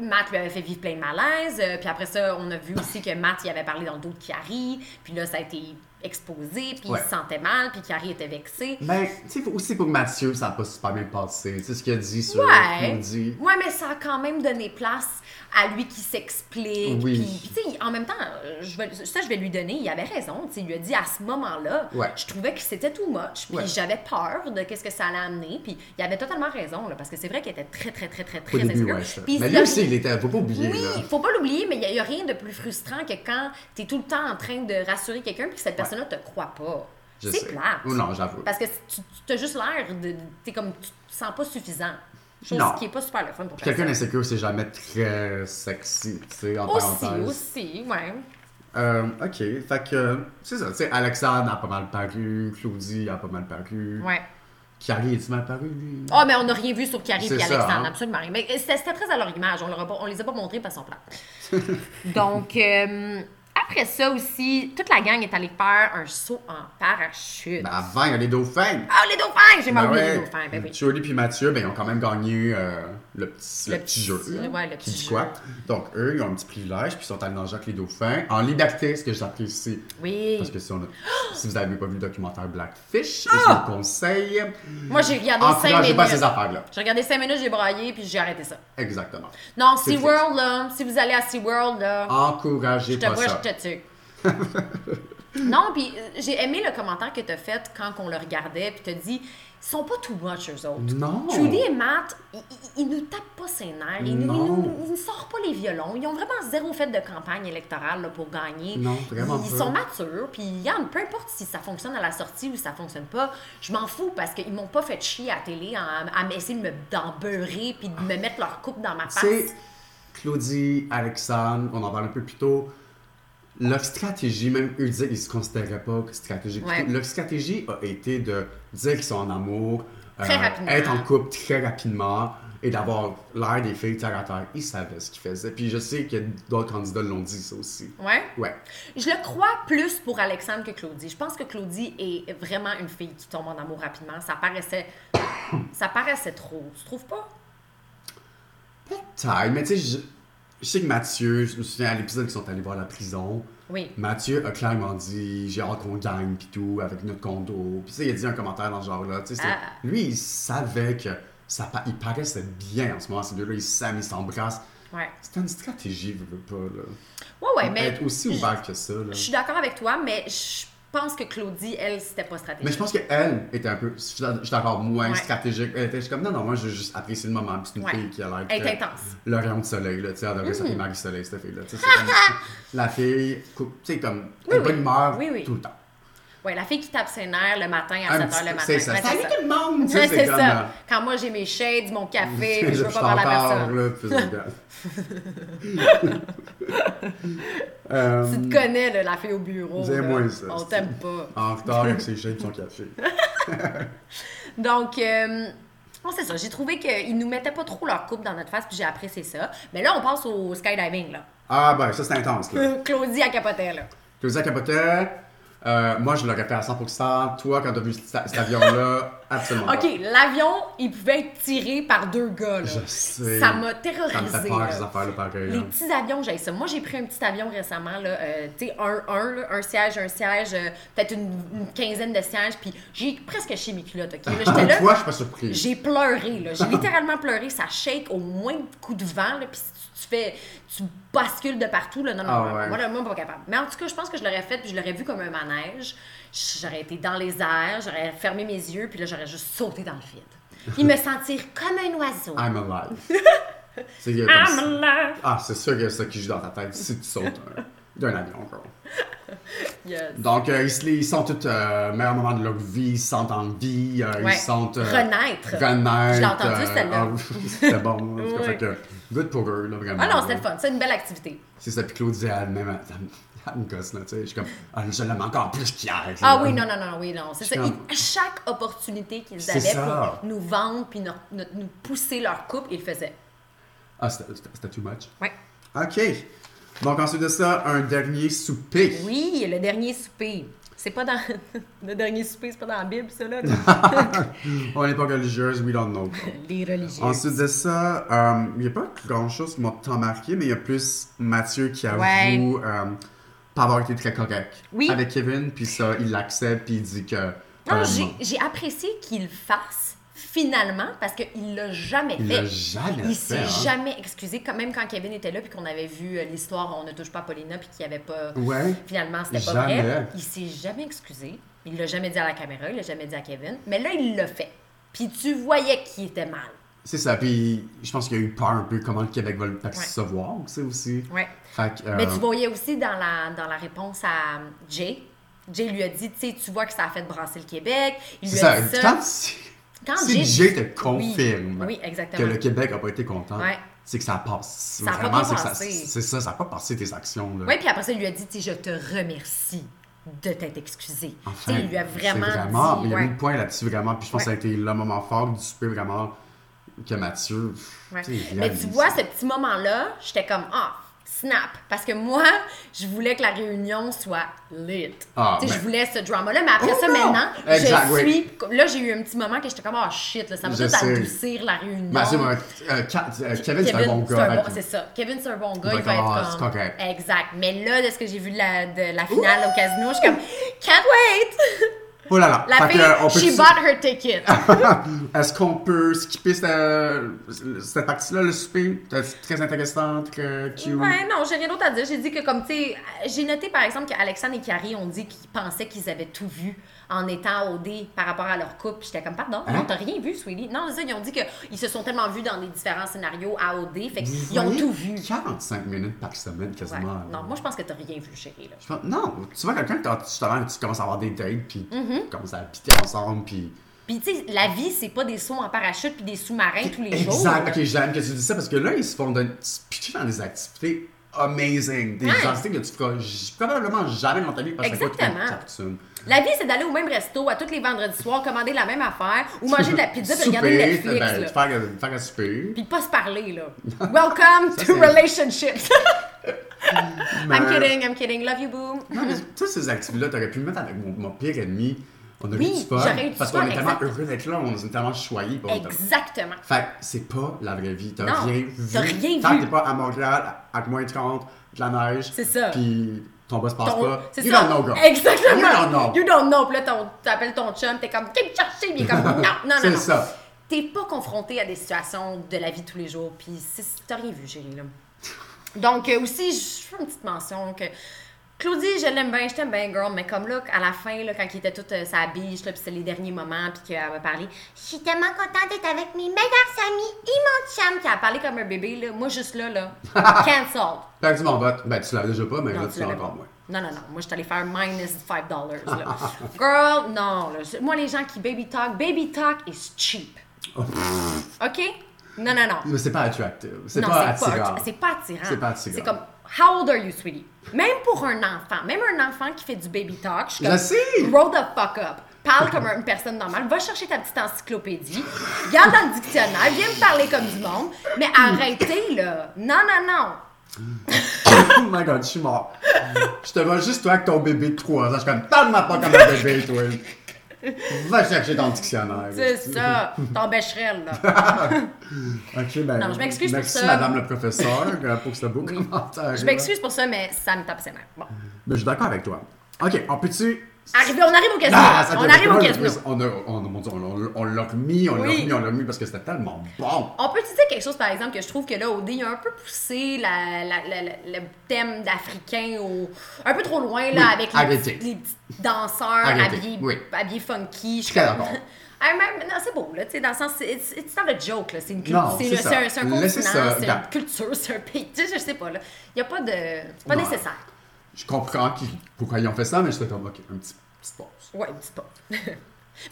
Speaker 1: Matt lui avait fait vivre plein de malaise. euh, puis après ça, on a vu aussi que Matt il avait parlé dans le dos de Carrie, puis là ça a été exposé, puis
Speaker 2: Ouais.
Speaker 1: il se sentait mal, puis Carrie était vexée.
Speaker 2: Mais, tu sais, aussi pour Mathieu, ça n'a pas super bien passé. Tu sais ce qu'il a dit sur
Speaker 1: Ouais.
Speaker 2: Claudie.
Speaker 1: Ouais, mais ça a quand même donné place à lui qui s'explique.
Speaker 2: Oui.
Speaker 1: Puis, tu sais, en même temps, je vais, ça, je vais lui donner. Il avait raison. Tu il lui a dit à ce moment-là,
Speaker 2: Ouais.
Speaker 1: je trouvais que c'était too much. Puis
Speaker 2: Ouais.
Speaker 1: j'avais peur de qu'est-ce que ça allait amener. Puis il avait totalement raison, là, parce que c'est vrai qu'il était très, très, très, très, très insécure.
Speaker 2: ouais. Mais lui
Speaker 1: a-
Speaker 2: aussi, il était. Faut pas oublier,
Speaker 1: oui,
Speaker 2: là.
Speaker 1: faut pas l'oublier, mais il n'y a, rien de plus frustrant que quand tu es tout le temps en train de rassurer quelqu'un puis que cette personne-là te croit pas. C'est plate.
Speaker 2: Oh non, j'avoue.
Speaker 1: Parce que tu as juste l'air de. T'es comme. Tu te sens pas suffisant. Chose
Speaker 2: Non.
Speaker 1: qui est pas super le fun pour
Speaker 2: Quelqu'un d'insécure, c'est jamais très sexy, tu sais, en
Speaker 1: Aussi,
Speaker 2: parenthèse.
Speaker 1: aussi, ouais.
Speaker 2: Euh, ok, fait que, c'est ça, tu sais, Alexandre a pas mal paru, Claudie a pas mal paru.
Speaker 1: Ouais.
Speaker 2: Carrie, est-tu mal paru, lui?
Speaker 1: Oh, mais on n'a rien vu sur Carrie et Alexandre,
Speaker 2: hein?
Speaker 1: absolument rien. Mais c'était très à leur image, on, leur a pas- on les a pas montrés parce qu'ils sont plates. Donc, euh, après ça aussi, toute la gang est allée faire un saut en parachute.
Speaker 2: Ben, avant, il y a les dauphins.
Speaker 1: Ah, les dauphins! J'ai mal
Speaker 2: Ben
Speaker 1: oublié
Speaker 2: ouais.
Speaker 1: les dauphins, ben oui.
Speaker 2: Julie puis Mathieu, ben, ils ont quand même gagné euh, le, petit, le
Speaker 1: Le
Speaker 2: petit
Speaker 1: petit-
Speaker 2: jeu.
Speaker 1: ouais, le
Speaker 2: qui
Speaker 1: petit
Speaker 2: dit
Speaker 1: jeu.
Speaker 2: quoi? Donc, eux, ils ont un petit privilège, puis ils sont allés nager avec les dauphins en liberté, ce que j'apprécie.
Speaker 1: Oui.
Speaker 2: Parce que si, on a- si vous n'avez pas vu le documentaire Blackfish, je vous le conseille.
Speaker 1: Moi, j'ai regardé 5
Speaker 2: Encouragez
Speaker 1: minutes.
Speaker 2: pas ces affaires-là.
Speaker 1: J'ai regardé 5 minutes, j'ai braillé, puis j'ai arrêté ça.
Speaker 2: Exactement.
Speaker 1: Non, SeaWorld, là, si vous allez à SeaWorld, là,
Speaker 2: Encouragez
Speaker 1: je te
Speaker 2: pas
Speaker 1: vois,
Speaker 2: ça.
Speaker 1: je te tue. non, puis euh, j'ai aimé le commentaire que t'as fait quand on le regardait, puis t'as dit, ils sont pas too much, eux autres.
Speaker 2: Non.
Speaker 1: Trudy et Matt, ils, ils, nous tapent pas ses nerfs, ils, nous- ils nous, ils nous sortent pas les violons, ils ont vraiment zéro fait de campagne électorale là, pour gagner.
Speaker 2: Non, vraiment
Speaker 1: Ils
Speaker 2: pas.
Speaker 1: sont matures, puis Yann, peu importe si ça fonctionne à la sortie ou si ça fonctionne pas, je m'en fous parce qu'ils m'ont pas fait chier à la télé à, à essayer de me d'en beurrer puis de me mettre leur coupe dans ma face.
Speaker 2: C'est Claudie, Alexandre, on en parle un peu plus tôt. Leur stratégie, même eux disaient qu'ils se considéraient pas stratégiques.
Speaker 1: Ouais.
Speaker 2: Leur stratégie a été de dire qu'ils sont en amour, euh, être en couple très rapidement et d'avoir l'air des filles terre à terre. Ils savaient ce qu'ils faisaient. Puis je sais que d'autres candidats l'ont dit ça aussi.
Speaker 1: Ouais?
Speaker 2: Ouais.
Speaker 1: Je le crois plus pour Alexandre que Claudie. Je pense que Claudie est vraiment une fille qui tombe en amour rapidement. Ça paraissait, ça paraissait trop. Tu trouves pas?
Speaker 2: Peut-être, mais tu sais, je, je sais que Mathieu, je me souviens à l'épisode qu'ils sont allés voir la prison.
Speaker 1: Oui.
Speaker 2: Mathieu a clairement dit j'ai hâte qu'on gagne pis tout avec notre condo. Puis ça il a dit un commentaire dans ce genre là, tu sais c'est-
Speaker 1: Ah.
Speaker 2: lui il savait que ça il paraissait bien en ce moment ces deux-là, ils s'aiment, ils s'embrassent.
Speaker 1: Ouais.
Speaker 2: C'était une stratégie, je veux pas là.
Speaker 1: Ouais, ouais, mais.
Speaker 2: être aussi ouvert que ça là.
Speaker 1: Je suis d'accord avec toi, mais je pense que Claudie, elle, c'était pas stratégique.
Speaker 2: Mais je pense qu'elle était un peu. J'étais encore moins
Speaker 1: Ouais.
Speaker 2: stratégique. Elle était juste comme non, non, moi, je veux juste apprécier le moment. Puis c'est une
Speaker 1: Ouais.
Speaker 2: fille qui a l'air.
Speaker 1: Elle
Speaker 2: très-
Speaker 1: intense. Mm.
Speaker 2: Le rayon de soleil, là. Tu sais, elle devrait s'appeler Marie-Soleil, cette fille-là. Tu sais, c'est comme- la fille, tu sais, comme. Elle
Speaker 1: Oui,
Speaker 2: bonne
Speaker 1: oui.
Speaker 2: humeur
Speaker 1: Oui, oui.
Speaker 2: tout le temps.
Speaker 1: Ouais, la fille qui tape ses nerfs le matin à
Speaker 2: Un
Speaker 1: 7
Speaker 2: petit
Speaker 1: h le matin.
Speaker 2: C'est ça. Salut tout le monde! Tu sais,
Speaker 1: Ouais, c'est ça. Quand moi j'ai mes shades, mon café, puis je veux pas parler à personne.
Speaker 2: là, puis c'est-
Speaker 1: Tu te connais, là, la fille au bureau.
Speaker 2: C'est
Speaker 1: là.
Speaker 2: ça,
Speaker 1: On t'aime pas.
Speaker 2: En retard avec ses shapes son café.
Speaker 1: Donc, euh, c'est ça. J'ai trouvé qu'ils nous mettaient pas trop leur coupe dans notre face, puis j'ai apprécié ça. Mais là, on passe au skydiving, là.
Speaker 2: Ah, ben, ça, c'est intense, là.
Speaker 1: Claudie à capoter, là.
Speaker 2: Claudia capotait. Euh, moi, je l'aurais fait à 100%. Toi, quand t'as vu cet, cet avion-là, absolument
Speaker 1: OK, l'avion, il pouvait être tiré par deux gars, là.
Speaker 2: Je sais.
Speaker 1: Ça m'a
Speaker 2: Ça me
Speaker 1: terrorisé.
Speaker 2: fait peur,
Speaker 1: là.
Speaker 2: ces affaires-là, pareil.
Speaker 1: Les petits avions, j'ai ça. Moi, j'ai pris un petit avion récemment, là, euh, tu sais, un, un, là, un siège, un siège, euh, peut-être une, une quinzaine de sièges, puis j'ai presque chié mes culottes, OK? Là, j'étais là,
Speaker 2: Toi, je suis pas surpris.
Speaker 1: j'ai pleuré, là. J'ai littéralement pleuré, ça shake au moins de coups de vent, là, puis tu, tu fais, tu bascules de partout, là. Non, non,
Speaker 2: Ah
Speaker 1: non,
Speaker 2: ouais.
Speaker 1: moi, là, moi, pas capable. Mais en tout cas, je pense que je l'aurais fait, puis je l'aurais vu comme un manège. J'aurais été dans les airs, j'aurais fermé mes yeux, puis là, j'aurais juste sauté dans le vide. Puis me sentir comme un oiseau.
Speaker 2: I'm alive. c'est
Speaker 1: I'm alive.
Speaker 2: Ah, c'est sûr qu'il y a ça qui joue dans ta tête si tu sautes un- d'un avion, girl.
Speaker 1: Yes.
Speaker 2: Donc, euh, ils, ils sont tous euh, meilleur moment de leur vie, ils se sentent en vie, euh,
Speaker 1: Ouais.
Speaker 2: ils sentent. euh,
Speaker 1: Renaître.
Speaker 2: Renaître.
Speaker 1: Je l'ai entendu, celle-là.
Speaker 2: ah, C'était bon.
Speaker 1: Oui.
Speaker 2: fait que, good pour eux, là, vraiment.
Speaker 1: Ah non, c'était fun. C'est une belle activité.
Speaker 2: C'est ça, puis Claudia, elle-même, elle, elle me gosse, là, tu sais. Je suis comme, ah, je l'aime encore plus qu'hier.
Speaker 1: Ah oui, non, non, non, oui, non. C'est ça.
Speaker 2: comme-
Speaker 1: Ils- chaque opportunité qu'ils avaient
Speaker 2: ça.
Speaker 1: pour nous vendre puis nous, nous- pousser leur coupe, ils le faisaient.
Speaker 2: Ah, c'était too much.
Speaker 1: Ouais.
Speaker 2: OK. Donc, ensuite de ça, un dernier souper.
Speaker 1: Oui, le dernier souper. C'est pas dans. le dernier souper, c'est pas dans la Bible, ça, là.
Speaker 2: On n'est pas religieuse, we don't know.
Speaker 1: Les religieux.
Speaker 2: Ensuite de ça, euh, il n'y a pas grand chose qui m'a tant marqué, mais il y a plus Mathieu qui avoue
Speaker 1: Ouais.
Speaker 2: euh, pas avoir été très correct
Speaker 1: Oui.
Speaker 2: avec Kevin, puis ça, il l'accepte, puis il dit que.
Speaker 1: Non,
Speaker 2: euh,
Speaker 1: j'ai- apprécié qu'il fasse finalement parce qu'il l'a jamais
Speaker 2: Il
Speaker 1: fait.
Speaker 2: l'a jamais
Speaker 1: Il s'est
Speaker 2: hein.
Speaker 1: jamais excusé, quand même quand Kevin était là puis qu'on avait vu euh, l'histoire On ne touche pas Paulina puis qu'il n'y avait pas.
Speaker 2: Ouais.
Speaker 1: Finalement, c'était pas vrai. Il s'est jamais excusé. Il l'a jamais dit à la caméra, il l'a jamais dit à Kevin. Mais là, il l'a fait. Puis tu voyais qu'il était mal.
Speaker 2: C'est ça, puis je pense qu'il y a eu peur un peu comment le Québec va le percevoir, tu sais, aussi.
Speaker 1: Ouais.
Speaker 2: Fait que, euh,
Speaker 1: Mais tu voyais aussi dans la, dans la réponse à Jay. Jay lui a dit, tu sais, tu vois que ça a fait brasser le Québec. Il lui
Speaker 2: C'est
Speaker 1: a
Speaker 2: ça,
Speaker 1: dit ça.
Speaker 2: quand, si,
Speaker 1: Quand
Speaker 2: si
Speaker 1: Jay-
Speaker 2: Jay te confirme
Speaker 1: Oui, oui,
Speaker 2: que le Québec n'a pas été content,
Speaker 1: Ouais.
Speaker 2: c'est que ça passe.
Speaker 1: Ça
Speaker 2: Vraiment, c'est ça-. C'est ça, ça n'a pas passé tes actions.
Speaker 1: Oui, puis après ça, il lui a dit, tu sais, je te remercie de t'être excusé.
Speaker 2: Enfin,
Speaker 1: il lui a vraiment,
Speaker 2: vraiment
Speaker 1: dit.
Speaker 2: Il y a
Speaker 1: ouais.
Speaker 2: mis le point là-dessus, vraiment. Puis je pense que ça a été le moment fort du souper, vraiment, que Mathieu.
Speaker 1: Ouais. Mais tu vois, ce petit moment-là, j'étais comme, ah, snap. Parce que moi, je voulais que la réunion soit lit.
Speaker 2: Ah,
Speaker 1: je voulais ce drama-là. Mais après
Speaker 2: Oh
Speaker 1: ça,
Speaker 2: non!
Speaker 1: maintenant,
Speaker 2: Exact,
Speaker 1: je
Speaker 2: oui.
Speaker 1: suis. Là, j'ai eu un petit moment que j'étais comme, ah, shit, là, ça va tout adoucir la réunion.
Speaker 2: Mathieu, euh, euh, euh, Kevin, c'est un bon
Speaker 1: c'est
Speaker 2: gars.
Speaker 1: bon- c'est ça. Kevin, c'est un bon gars.
Speaker 2: va
Speaker 1: Il va
Speaker 2: être comme, ah, c'est
Speaker 1: comme.
Speaker 2: correct.
Speaker 1: Exact. Mais là, de ce que j'ai vu de la, de la finale au casino, je suis comme, can't wait!
Speaker 2: Oh là là.
Speaker 1: La
Speaker 2: Fait
Speaker 1: fille,
Speaker 2: que, euh, on peut
Speaker 1: she bought her ticket.
Speaker 2: Est-ce qu'on peut skipper cette, cette partie-là, le souper? C'est très intéressant, très cute.
Speaker 1: Ouais, non, j'ai rien d'autre à dire. J'ai dit que, comme, tu sais, j'ai noté par exemple qu'Alexandre et Carrie ont dit qu'ils pensaient qu'ils avaient tout vu en étant au D par rapport à leur couple. J'étais comme, pardon,
Speaker 2: Hein?
Speaker 1: non, t'as rien vu, Sweetie. Non, c'est ça, ils ont dit qu'ils se sont tellement vus dans des différents scénarios à OD, fait qu'ils ont tout vu.
Speaker 2: 45 minutes par semaine, quasiment.
Speaker 1: Non, moi, je pense que t'as rien vu, chérie, là.
Speaker 2: Je pense- Non, tu vois quelqu'un justement, tu commences à avoir des dates, puis
Speaker 1: Mm-hmm.
Speaker 2: tu commences à habiter ensemble, puis...
Speaker 1: Puis, tu sais, la vie, c'est pas des sauts en parachute puis des sous-marins tous les jours.
Speaker 2: Exact, ok, j'aime que tu dis ça, parce que là, ils se font se pitcher dans des activités amazing, des
Speaker 1: Ouais.
Speaker 2: activités que tu feras probablement jamais dans ta vie, parce que une
Speaker 1: Exactement.
Speaker 2: fortune.
Speaker 1: La vie, c'est d'aller au même resto à tous les vendredis soirs, commander la même affaire ou manger de la pizza
Speaker 2: Souper,
Speaker 1: regarder Netflix.
Speaker 2: ben,
Speaker 1: là.
Speaker 2: faire, faire un souper.
Speaker 1: Puis pas se parler, là. Welcome
Speaker 2: Ça,
Speaker 1: to relationships. I'm kidding, I'm kidding. Love you, boo.
Speaker 2: Non, mais toutes ces activités-là, t'aurais pu le mettre avec mon, mon pire ennemi. On a
Speaker 1: Oui,
Speaker 2: eu du fun.
Speaker 1: eu
Speaker 2: Parce qu'on est tellement heureux d'être là, on est tellement choyés. pour-
Speaker 1: Exactement.
Speaker 2: Fait que c'est pas la vraie vie. T'as rien vu.
Speaker 1: t'as rien
Speaker 2: Tant
Speaker 1: vu.
Speaker 2: que t'es pas à Montréal, avec moins 30, de la neige.
Speaker 1: C'est ça.
Speaker 2: Puis ton boss passe
Speaker 1: Ton-
Speaker 2: pas. You
Speaker 1: ça.
Speaker 2: don't know, girl.
Speaker 1: Exactement.
Speaker 2: You don't know.
Speaker 1: You don't know. Puis là, ton- t'appelles ton chum, t'es comme, viens me chercher. Est comme, non, non, non.
Speaker 2: C'est ça.
Speaker 1: T'es pas confronté à des situations de la vie de tous les jours. Puis c'est- t'as rien vu, là. Donc, euh, aussi, je fais une petite mention que Claudie, je l'aime bien, je t'aime bien, girl, mais comme là, à la fin, là, quand il était toute euh, sa biche, là, puis c'était les derniers moments, puis qu'elle m'a parlé, je suis tellement contente d'être avec mes meilleurs amis et mon chum, qui a parlé comme un bébé, là, moi juste là, là, cancelled.
Speaker 2: Perdu mon vote. Ben, tu l'avais déjà pas, mais
Speaker 1: Non,
Speaker 2: là,
Speaker 1: tu
Speaker 2: l'as encore moins.
Speaker 1: Non, non, non. Moi, je suis allée faire minus 5 dollars. là. Girl, non. là. Moi, les gens qui baby talk, baby talk is cheap. OK? Non, non, non.
Speaker 2: Mais c'est pas attractive. C'est pas
Speaker 1: c'est pas,
Speaker 2: attirant.
Speaker 1: c'est pas attirant.
Speaker 2: C'est pas attirant.
Speaker 1: C'est comme, how old are you, sweetie? Même pour un enfant, même un enfant qui fait du baby talk, je suis comme,
Speaker 2: sais.
Speaker 1: grow the fuck up. Parle comme une personne normale. Va chercher ta petite encyclopédie. Regarde dans le dictionnaire. Viens me parler comme du monde. Mais arrêtez, là. Non, non, non.
Speaker 2: oh my god, je suis mort. je te vois juste toi avec ton bébé de 3 ans. Je suis comme, parle-moi pas comme un bébé, toi. Va chercher ton dictionnaire.
Speaker 1: C'est ça. Ton bécherel, là.
Speaker 2: Ok, ben.
Speaker 1: Non, je m'excuse pour
Speaker 2: merci,
Speaker 1: ça.
Speaker 2: madame le professeur, euh, pour ce beau commentaire.
Speaker 1: Je m'excuse pour ça, mais ça me tape ses nerfs. Bon.
Speaker 2: Mais je suis d'accord avec toi. Ok, on peut-tu.
Speaker 1: Arrivé, on arrive au casino.
Speaker 2: Ah,
Speaker 1: on arrive au casino.
Speaker 2: qu'on a- on, mon Dieu, on, on l'a remis, on l'a
Speaker 1: Oui.
Speaker 2: remis, on l'a remis parce que c'était tellement bon.
Speaker 1: On peut te dire quelque chose, par exemple, que je trouve que là, OD, il a un peu poussé la, la- la- la- le thème d'Africain au... un peu trop loin, là,
Speaker 2: Oui,
Speaker 1: avec les, les petits danseurs habillés,
Speaker 2: oui.
Speaker 1: habillés funky. Je suis
Speaker 2: d'accord.
Speaker 1: Ah, non, c'est beau, là, tu sais, dans le sens, c'est- not a joke, là, c'est une culture,
Speaker 2: c'est
Speaker 1: un, un continent, c'est une culture, c'est un pays, tu sais, je sais pas, là, il y a pas de, c'est pas
Speaker 2: Non.
Speaker 1: nécessaire.
Speaker 2: Je comprends pourquoi ils ont fait ça, mais j'étais comme, ok, un petit, petit pause.
Speaker 1: Ouais, une petite pause.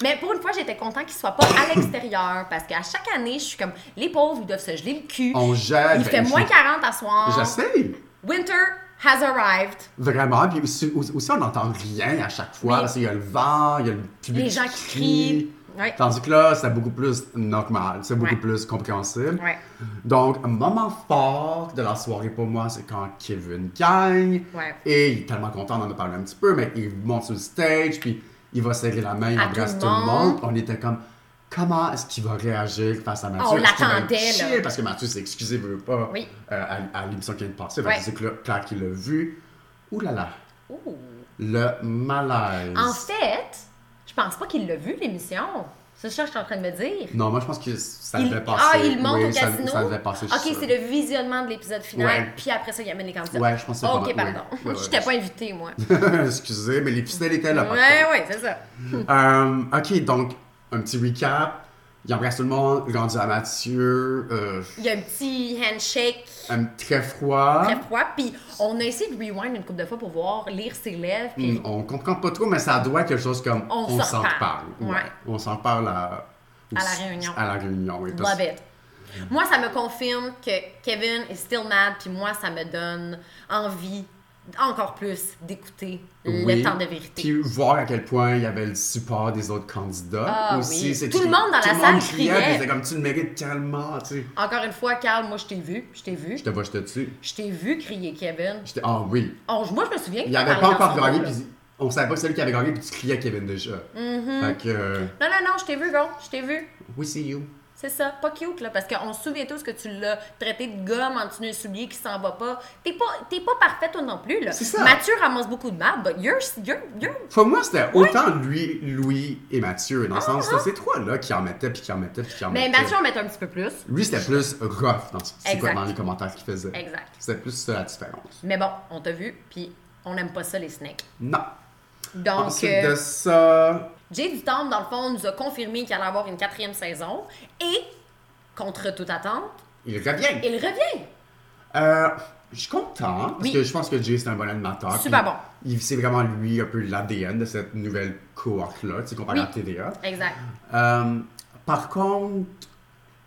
Speaker 1: Mais pour une fois, j'étais content qu'il soit pas à l'extérieur parce qu'à chaque année, je suis comme les pauvres, ils doivent se geler le cul.
Speaker 2: On gèle.
Speaker 1: Il fait
Speaker 2: ben,
Speaker 1: moins
Speaker 2: je-
Speaker 1: 40 à soir.
Speaker 2: J'essaie.
Speaker 1: Winter has arrived.
Speaker 2: Vraiment, puis aussi, aussi, on n'entend rien à chaque fois, parce qu'il y a le vent, il y a le public
Speaker 1: Les gens qui crient. Ouais.
Speaker 2: Tandis que là, c'est beaucoup plus normal, c'est beaucoup
Speaker 1: Ouais.
Speaker 2: plus compréhensible.
Speaker 1: Ouais.
Speaker 2: Donc, un moment fort de la soirée pour moi, c'est quand Kevin gagne. Et il est tellement content d'en parler un petit peu, mais il monte sur le stage, puis il va serrer la main, il
Speaker 1: À
Speaker 2: embrasse
Speaker 1: tout
Speaker 2: tout
Speaker 1: le
Speaker 2: monde. On était comme, comment est-ce qu'il va réagir face à Mathieu?
Speaker 1: On l'attendait, là.
Speaker 2: Parce que Mathieu s'est excusé, veut pas,
Speaker 1: Oui.
Speaker 2: euh, à, à l'émission qui vient de passer. C'est clair, clair qu'il l'a vu. Ouh là là,
Speaker 1: Ouh.
Speaker 2: le malaise.
Speaker 1: En fait, je pense pas qu'il l'a vu, l'émission. C'est ça que je suis en train de me dire.
Speaker 2: Non, moi je pense que ça
Speaker 1: Il-
Speaker 2: devait passer.
Speaker 1: Ah, il monte
Speaker 2: Oui,
Speaker 1: au
Speaker 2: ça-
Speaker 1: casino.
Speaker 2: Ça, devait passer, je
Speaker 1: Ok, c'est le visionnement de l'épisode final,
Speaker 2: Ouais.
Speaker 1: puis après ça, il amène les candidats.
Speaker 2: Ouais, je pense que c'est
Speaker 1: Ok, pardon.
Speaker 2: ouais. Ouais, ouais.
Speaker 1: J'étais pas invitée, moi.
Speaker 2: Excusez, mais les ficelles étaient là.
Speaker 1: ouais, ouais, c'est ça.
Speaker 2: Euh, ok, donc, un petit recap. Il embrasse tout le monde, rendu à Mathieu, euh,
Speaker 1: Il y a un petit handshake
Speaker 2: un très froid.
Speaker 1: très froid, puis on a essayé de rewind une couple de fois pour voir lire ses lèvres, puis
Speaker 2: Hmm, On comprend pas trop, mais ça doit être quelque chose comme
Speaker 1: On
Speaker 2: on,
Speaker 1: s'en reparle. Ouais.
Speaker 2: On s'en reparle à,
Speaker 1: À la réunion.
Speaker 2: À la réunion, oui.
Speaker 1: Love it. Moi, ça me confirme que Kevin est still mad, puis moi, ça me donne envie encore plus d'écouter
Speaker 2: Oui.
Speaker 1: le temps de vérité.
Speaker 2: Puis voir à quel point il y avait le support des autres candidats.
Speaker 1: Ah
Speaker 2: aussi.
Speaker 1: oui. Tout le monde dans
Speaker 2: tout
Speaker 1: la
Speaker 2: le
Speaker 1: salle
Speaker 2: criait, c'était comme tu le mérites tellement, tu sais.
Speaker 1: Encore une fois, Carl, moi, je t'ai vu, je t'ai vu,
Speaker 2: Je te vois, je te tue.
Speaker 1: je t'ai vu crier Kevin.
Speaker 2: Ah oui.
Speaker 1: Oh, moi, je me souviens
Speaker 2: Il
Speaker 1: t'as
Speaker 2: avait pas encore gagné, puis on savait pas que c'est lui qui avait gagné, puis tu criais Kevin déjà. Fait que, euh,
Speaker 1: Non, non, non, je t'ai vu, gros, je t'ai vu.
Speaker 2: we see you.
Speaker 1: C'est ça, pas cute, là, parce qu'on se souvient tous que tu l'as traité de gomme en d'un soulier qui s'en va pas. T'es pas, t'es pas parfait, toi non plus, là.
Speaker 2: C'est ça.
Speaker 1: Mathieu ramasse beaucoup de mal, but you're, you're, you're...
Speaker 2: Pour moi, c'était autant lui, Louis et Mathieu, dans le sens
Speaker 1: Ah,
Speaker 2: que c'est trois là qui en mettaient, puis qui en mettaient, puis qui en
Speaker 1: Mais
Speaker 2: mettaient.
Speaker 1: Mathieu, on met un petit peu plus.
Speaker 2: Lui, c'était plus rough dans, c'est quoi, dans les commentaires qu'il faisait.
Speaker 1: Exact.
Speaker 2: C'était plus ça la différence.
Speaker 1: Mais bon, on t'a vu, puis on n'aime pas ça, les snakes.
Speaker 2: Non.
Speaker 1: Donc,
Speaker 2: Ensuite
Speaker 1: euh,
Speaker 2: de ça,
Speaker 1: Jay Dutombe, dans le fond, nous a confirmé qu'il allait avoir une quatrième saison. Et, contre toute attente,
Speaker 2: il revient.
Speaker 1: il revient.
Speaker 2: Euh, je suis content, parce
Speaker 1: Oui.
Speaker 2: que je pense que Jay, c'est un bon animateur.
Speaker 1: Super bon.
Speaker 2: il- C'est vraiment lui, un peu l'ADN de cette nouvelle cohorte-là, tu sais, comparé
Speaker 1: Oui.
Speaker 2: à TVA.
Speaker 1: Exact.
Speaker 2: Euh, par contre,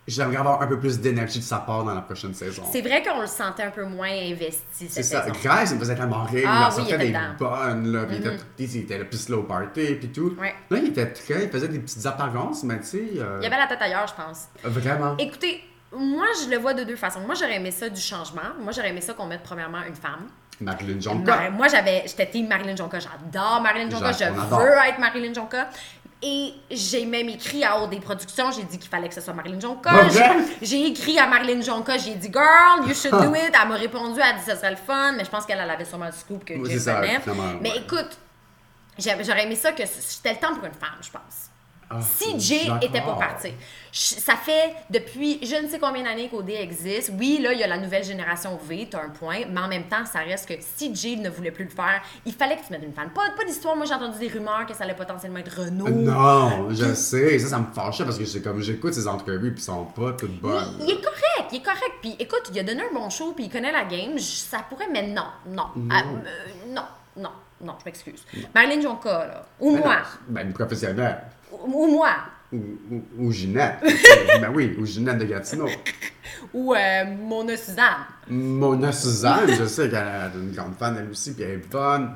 Speaker 2: j'aimerais avoir un peu plus d'énergie de sa part dans la prochaine saison.
Speaker 1: C'est vrai qu'on le sentait un peu moins investi
Speaker 2: C'est ça. Grace, il me faisait tellement rire.
Speaker 1: Ah
Speaker 2: il en
Speaker 1: oui, il
Speaker 2: sortait
Speaker 1: était
Speaker 2: des.
Speaker 1: Mm-hmm.
Speaker 2: bonnes, là. Puis il, était, il était le plus slow party, puis tout.
Speaker 1: Ouais.
Speaker 2: Là, il était très. Il faisait des petites apparences, mais tu sais. euh,
Speaker 1: Il y avait la tête ailleurs, je pense.
Speaker 2: Vraiment.
Speaker 1: Écoutez, moi, je le vois de deux façons. Moi, j'aurais aimé ça du changement. Moi, j'aurais aimé ça qu'on mette premièrement une femme.
Speaker 2: Marilyn Jonka.
Speaker 1: Moi, j'avais, j'étais team Marilyn Jonka. J'adore Marilyn Jonka. Je veux être Marilyn Jonka. Et j'ai même écrit à haut des productions, j'ai dit qu'il fallait que ce soit Marilyn
Speaker 2: vrai?
Speaker 1: J'ai- J'ai écrit à Marilyn Jonka, j'ai dit Girl, you should do it. Elle m'a répondu, elle a dit ce serait le fun, mais je pense qu'elle elle avait sûrement le scoop que
Speaker 2: Oui, finalement,
Speaker 1: Mais
Speaker 2: ouais.
Speaker 1: écoute, j'aurais aimé ça que c'était le temps pour une femme, je pense.
Speaker 2: Ah,
Speaker 1: si
Speaker 2: je
Speaker 1: Jay
Speaker 2: suis
Speaker 1: était pas parti. Ça fait depuis je ne sais combien d'années qu'OD existe. Oui, là, il y a la nouvelle génération V, t'as un point, mais en même temps, ça reste que si Jay ne voulait plus le faire, il fallait que tu mettes une fan. Pas, pas d'histoire, moi j'ai entendu des rumeurs que ça allait potentiellement être Renault.
Speaker 2: Non, je sais. Ça, ça me fâchait parce que c'est comme j'écoute ces entrevues puis ils sont pas toutes bonnes.
Speaker 1: Il, il est correct, il est correct. Puis écoute, il a donné un bon show, puis il connaît la game. Ça pourrait, mais non, non. Ah, euh, non, non, non, je m'excuse. Marilyn Jonka, là. Ou
Speaker 2: Ben
Speaker 1: moi.
Speaker 2: non, Ben, une professionnelle.
Speaker 1: Ou, ou moi.
Speaker 2: Ou, ou, ou Ginette. ben oui, ou Ginette de Gatineau.
Speaker 1: Ou euh, Mona Suzanne.
Speaker 2: Mona Suzanne, je sais qu'elle est une grande fan elle aussi, puis elle est bonne.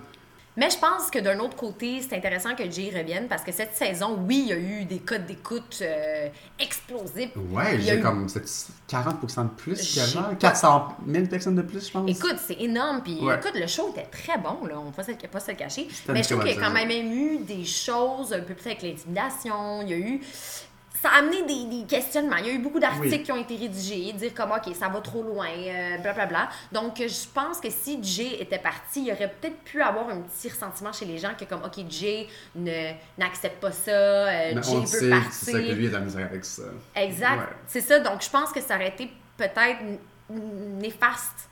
Speaker 1: Mais je pense que d'un autre côté, c'est intéressant que Jay revienne parce que cette saison, oui, il y a eu des codes d'écoute euh, explosifs.
Speaker 2: Ouais,
Speaker 1: Il y a
Speaker 2: j'ai
Speaker 1: eu-
Speaker 2: comme c'est 40% de plus qu'avant.
Speaker 1: pas-
Speaker 2: 400 000 personnes de plus, je pense.
Speaker 1: Écoute, c'est énorme. Puis
Speaker 2: Ouais.
Speaker 1: écoute, le show était très bon, là. On ne va pas se- le cacher. Mais je trouve qu'il y a quand même eu des choses, un peu plus avec l'intimidation. Il y a eu. Ça a amené des, des questionnements. Il y a eu beaucoup d'articles
Speaker 2: Oui.
Speaker 1: qui ont été rédigés, dire comme, OK, ça va trop loin, euh, blablabla. Donc, euh, je pense que si Jay était parti, il aurait peut-être pu avoir un petit ressentiment chez les gens que, comme, OK, Jay ne- n'accepte pas ça, euh,
Speaker 2: Mais
Speaker 1: Jay
Speaker 2: on
Speaker 1: veut
Speaker 2: sait
Speaker 1: partir.
Speaker 2: c'est ça que lui a de la misère avec ça.
Speaker 1: Exact.
Speaker 2: Ouais.
Speaker 1: C'est ça. Donc, je pense que ça aurait été peut-être néfaste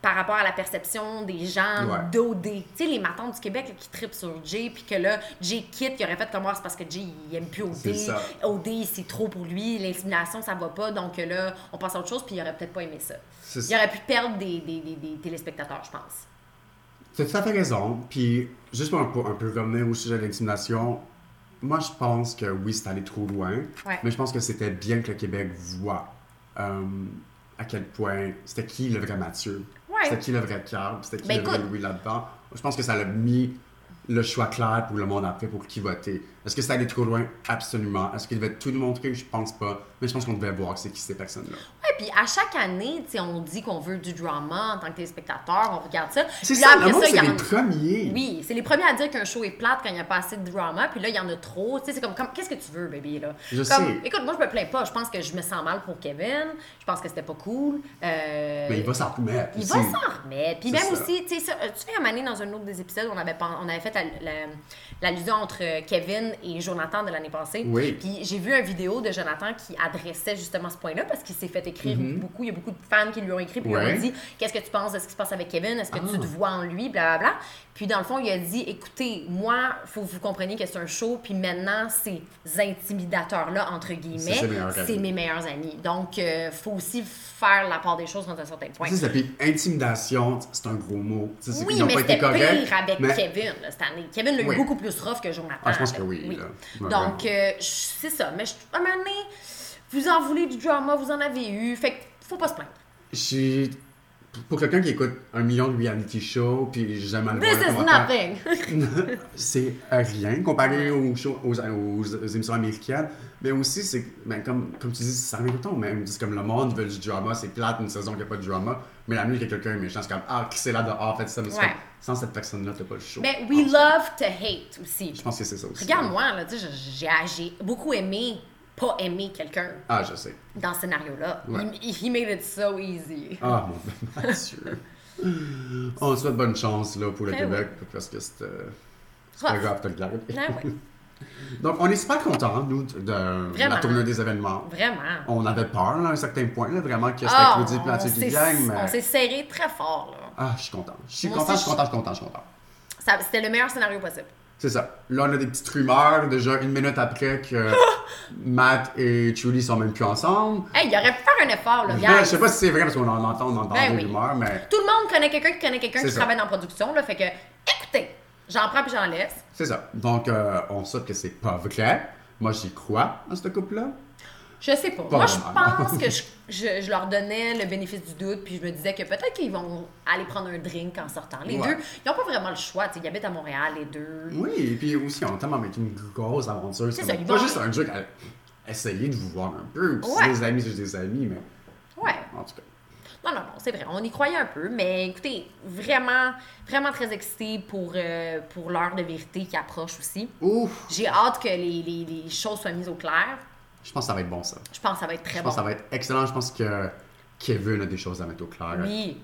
Speaker 1: par rapport à la perception des gens
Speaker 2: Ouais.
Speaker 1: d'OD. Tu sais, les matons du Québec là, qui tripent sur Jay, puis que là, Jay quitte, qui aurait fait comme moi, c'est parce que Jay, il aime plus OD.
Speaker 2: ça.
Speaker 1: OD, c'est trop pour lui. L'intimidation, ça va pas. Donc là, on passe à autre chose, puis il aurait peut-être pas aimé ça. Il
Speaker 2: ça.
Speaker 1: aurait pu perdre des, des, des, des téléspectateurs, je pense.
Speaker 2: Tu as tout à fait raison. Puis, juste pour un, peu- un peu revenir au sujet de l'intimidation, moi, je pense que oui, c'est allé trop loin.
Speaker 1: Ouais.
Speaker 2: Mais je pense que c'était bien que le Québec voit euh, à quel point c'était qui le vrai Mathieu.
Speaker 1: Ouais.
Speaker 2: C'était qui le vrai Carl. C'était qui
Speaker 1: Ben,
Speaker 2: le vrai Louis là-dedans. Je pense que ça l'a mis le choix clair pour le monde après pour qui voter. Est-ce que ça allait trop loin? Absolument. Est-ce qu'il devait tout nous montrer? Je pense pas. Mais je pense qu'on devait voir c'est qui ces personnes-là.
Speaker 1: Ouais, puis à chaque année, on dit qu'on veut du drama en tant que téléspectateur, on regarde ça.
Speaker 2: C'est ça,
Speaker 1: après
Speaker 2: c'est
Speaker 1: en-
Speaker 2: les premiers.
Speaker 1: Oui, c'est les premiers à dire qu'un show est plate quand il n'y a pas assez de drama, puis là, il y en a trop. C'est comme, comme qu'est-ce que tu veux, baby, là?
Speaker 2: Je
Speaker 1: Comme,
Speaker 2: sais.
Speaker 1: Écoute, moi, je me plains pas. Je pense que je me sens mal pour Kevin. Je pense que c'était pas cool. Euh,
Speaker 2: Mais il va s'en remettre.
Speaker 1: il
Speaker 2: aussi.
Speaker 1: va s'en remettre. Puis
Speaker 2: C'est
Speaker 1: même
Speaker 2: ça.
Speaker 1: aussi, tu sais, tu sais, un donné, dans un autre des épisodes, on avait, on avait fait la- la- l'allusion entre Kevin et Jonathan de l'année passée.
Speaker 2: Oui.
Speaker 1: Puis j'ai vu une vidéo de Jonathan qui adressait justement ce point-là parce qu'il s'est fait écrire beaucoup. Il y a beaucoup de fans qui lui ont écrit puis lui
Speaker 2: Mhm.
Speaker 1: Ont dit Qu'est-ce que tu penses de ce qui se passe avec Kevin? Est-ce que tu
Speaker 2: Ah.
Speaker 1: te vois en lui Blablabla. Puis dans le fond, il a dit Écoutez, moi, faut que vous compreniez que c'est un show, puis maintenant, ces intimidateurs-là, entre guillemets, c'est mes meilleurs amis. Donc, euh, faut aussi faire la part des choses dans un certain point.
Speaker 2: Puis intimidation, c'est un gros mot. Tu sais,
Speaker 1: Oui,
Speaker 2: ils
Speaker 1: mais c'était pire avec
Speaker 2: mais-
Speaker 1: Kevin là, cette année. Kevin l'a eu
Speaker 2: Oui.
Speaker 1: beaucoup plus rough que Jonathan.
Speaker 2: Ah, je pense que oui, là.
Speaker 1: Donc, euh, c'est ça. Mais je- à un moment donné, vous en voulez du drama, vous en avez eu. Fait que faut pas se plaindre.
Speaker 2: J'ai. Pour quelqu'un qui écoute un million de reality shows, puis jamais le
Speaker 1: This
Speaker 2: voir
Speaker 1: is nothing.
Speaker 2: c'est rien comparé aux, shows- aux, aux- aux émissions américaines. Mais aussi, c'est ben, comme, comme tu dis, ça revient tout le temps au même. C'est comme le monde veut du drama, c'est plate une saison qui n'a pas de drama. Mais la minute que quelqu'un est méchant, c'est comme Ah, qui c'est là dehors, faites ça. Mais c'est
Speaker 1: Ouais.
Speaker 2: comme, sans cette personne-là, t'as pas le show.
Speaker 1: Mais we love to hate aussi.
Speaker 2: Je pense que c'est ça aussi.
Speaker 1: Regarde-moi, là, tu sais, j'ai j'ai beaucoup aimé pas aimer quelqu'un
Speaker 2: Ah, je sais.
Speaker 1: dans ce scénario-là.
Speaker 2: Ouais.
Speaker 1: He, he made it so easy.
Speaker 2: Ah, mon Mathieu. On te souhaite bonne chance là, pour le
Speaker 1: Ben
Speaker 2: Québec, parce que c'est euh, c'est pas
Speaker 1: Rough.
Speaker 2: grave, t'as le
Speaker 1: ouais.
Speaker 2: Donc, on est super contents, nous, de, la tournée des événements.
Speaker 1: Vraiment.
Speaker 2: On avait peur, là, à un certain point, là, vraiment, que c'était
Speaker 1: Ah,
Speaker 2: Claudie Platier qui gagne,
Speaker 1: On s'est
Speaker 2: mais...
Speaker 1: serré très fort, là.
Speaker 2: Ah, je suis content. Je suis content, je suis content, je suis content, je suis content.
Speaker 1: C'était le meilleur scénario possible.
Speaker 2: C'est ça. Là, on a des petites rumeurs, déjà une minute après que Matt et Julie sont même plus ensemble.
Speaker 1: Hey, il aurait pu faire un effort, là,
Speaker 2: je sais pas si c'est vrai, parce qu'on en entend, on entend
Speaker 1: Ben
Speaker 2: des
Speaker 1: oui.
Speaker 2: rumeurs, mais
Speaker 1: Tout le monde connaît quelqu'un qui connaît quelqu'un qui
Speaker 2: ça.
Speaker 1: travaille dans la production, là. Fait que, écoutez, j'en prends puis j'en laisse.
Speaker 2: c'est ça. Donc, euh, on sait que c'est pas vrai. Moi, j'y crois à ce couple-là.
Speaker 1: Je sais pas.
Speaker 2: Pas
Speaker 1: Moi, je pense que je, je- je leur donnais le bénéfice du doute, puis je me disais que peut-être qu'ils vont aller prendre un drink en sortant. Les
Speaker 2: Ouais.
Speaker 1: deux, ils n'ont pas vraiment le choix. tu sais, Ils habitent à Montréal, les deux.
Speaker 2: Oui, et puis aussi, on tellement vécu une grosse aventure.
Speaker 1: C'est ça,
Speaker 2: pas juste un truc à essayer de vous voir un peu. Puis
Speaker 1: Ouais.
Speaker 2: c'est des amis, c'est des amis, mais
Speaker 1: Ouais.
Speaker 2: en tout cas.
Speaker 1: Non, non, non, c'est vrai. On y croyait un peu, mais écoutez, vraiment, vraiment très excité pour, euh, pour l'heure de vérité qui approche aussi.
Speaker 2: Ouf!
Speaker 1: J'ai hâte que les, les- les choses soient mises au clair.
Speaker 2: Je pense que ça va être bon, ça.
Speaker 1: Je pense que ça va être très
Speaker 2: Je
Speaker 1: bon.
Speaker 2: pense que ça va être excellent. Je pense que Kevin a des choses à mettre au clair.
Speaker 1: Oui.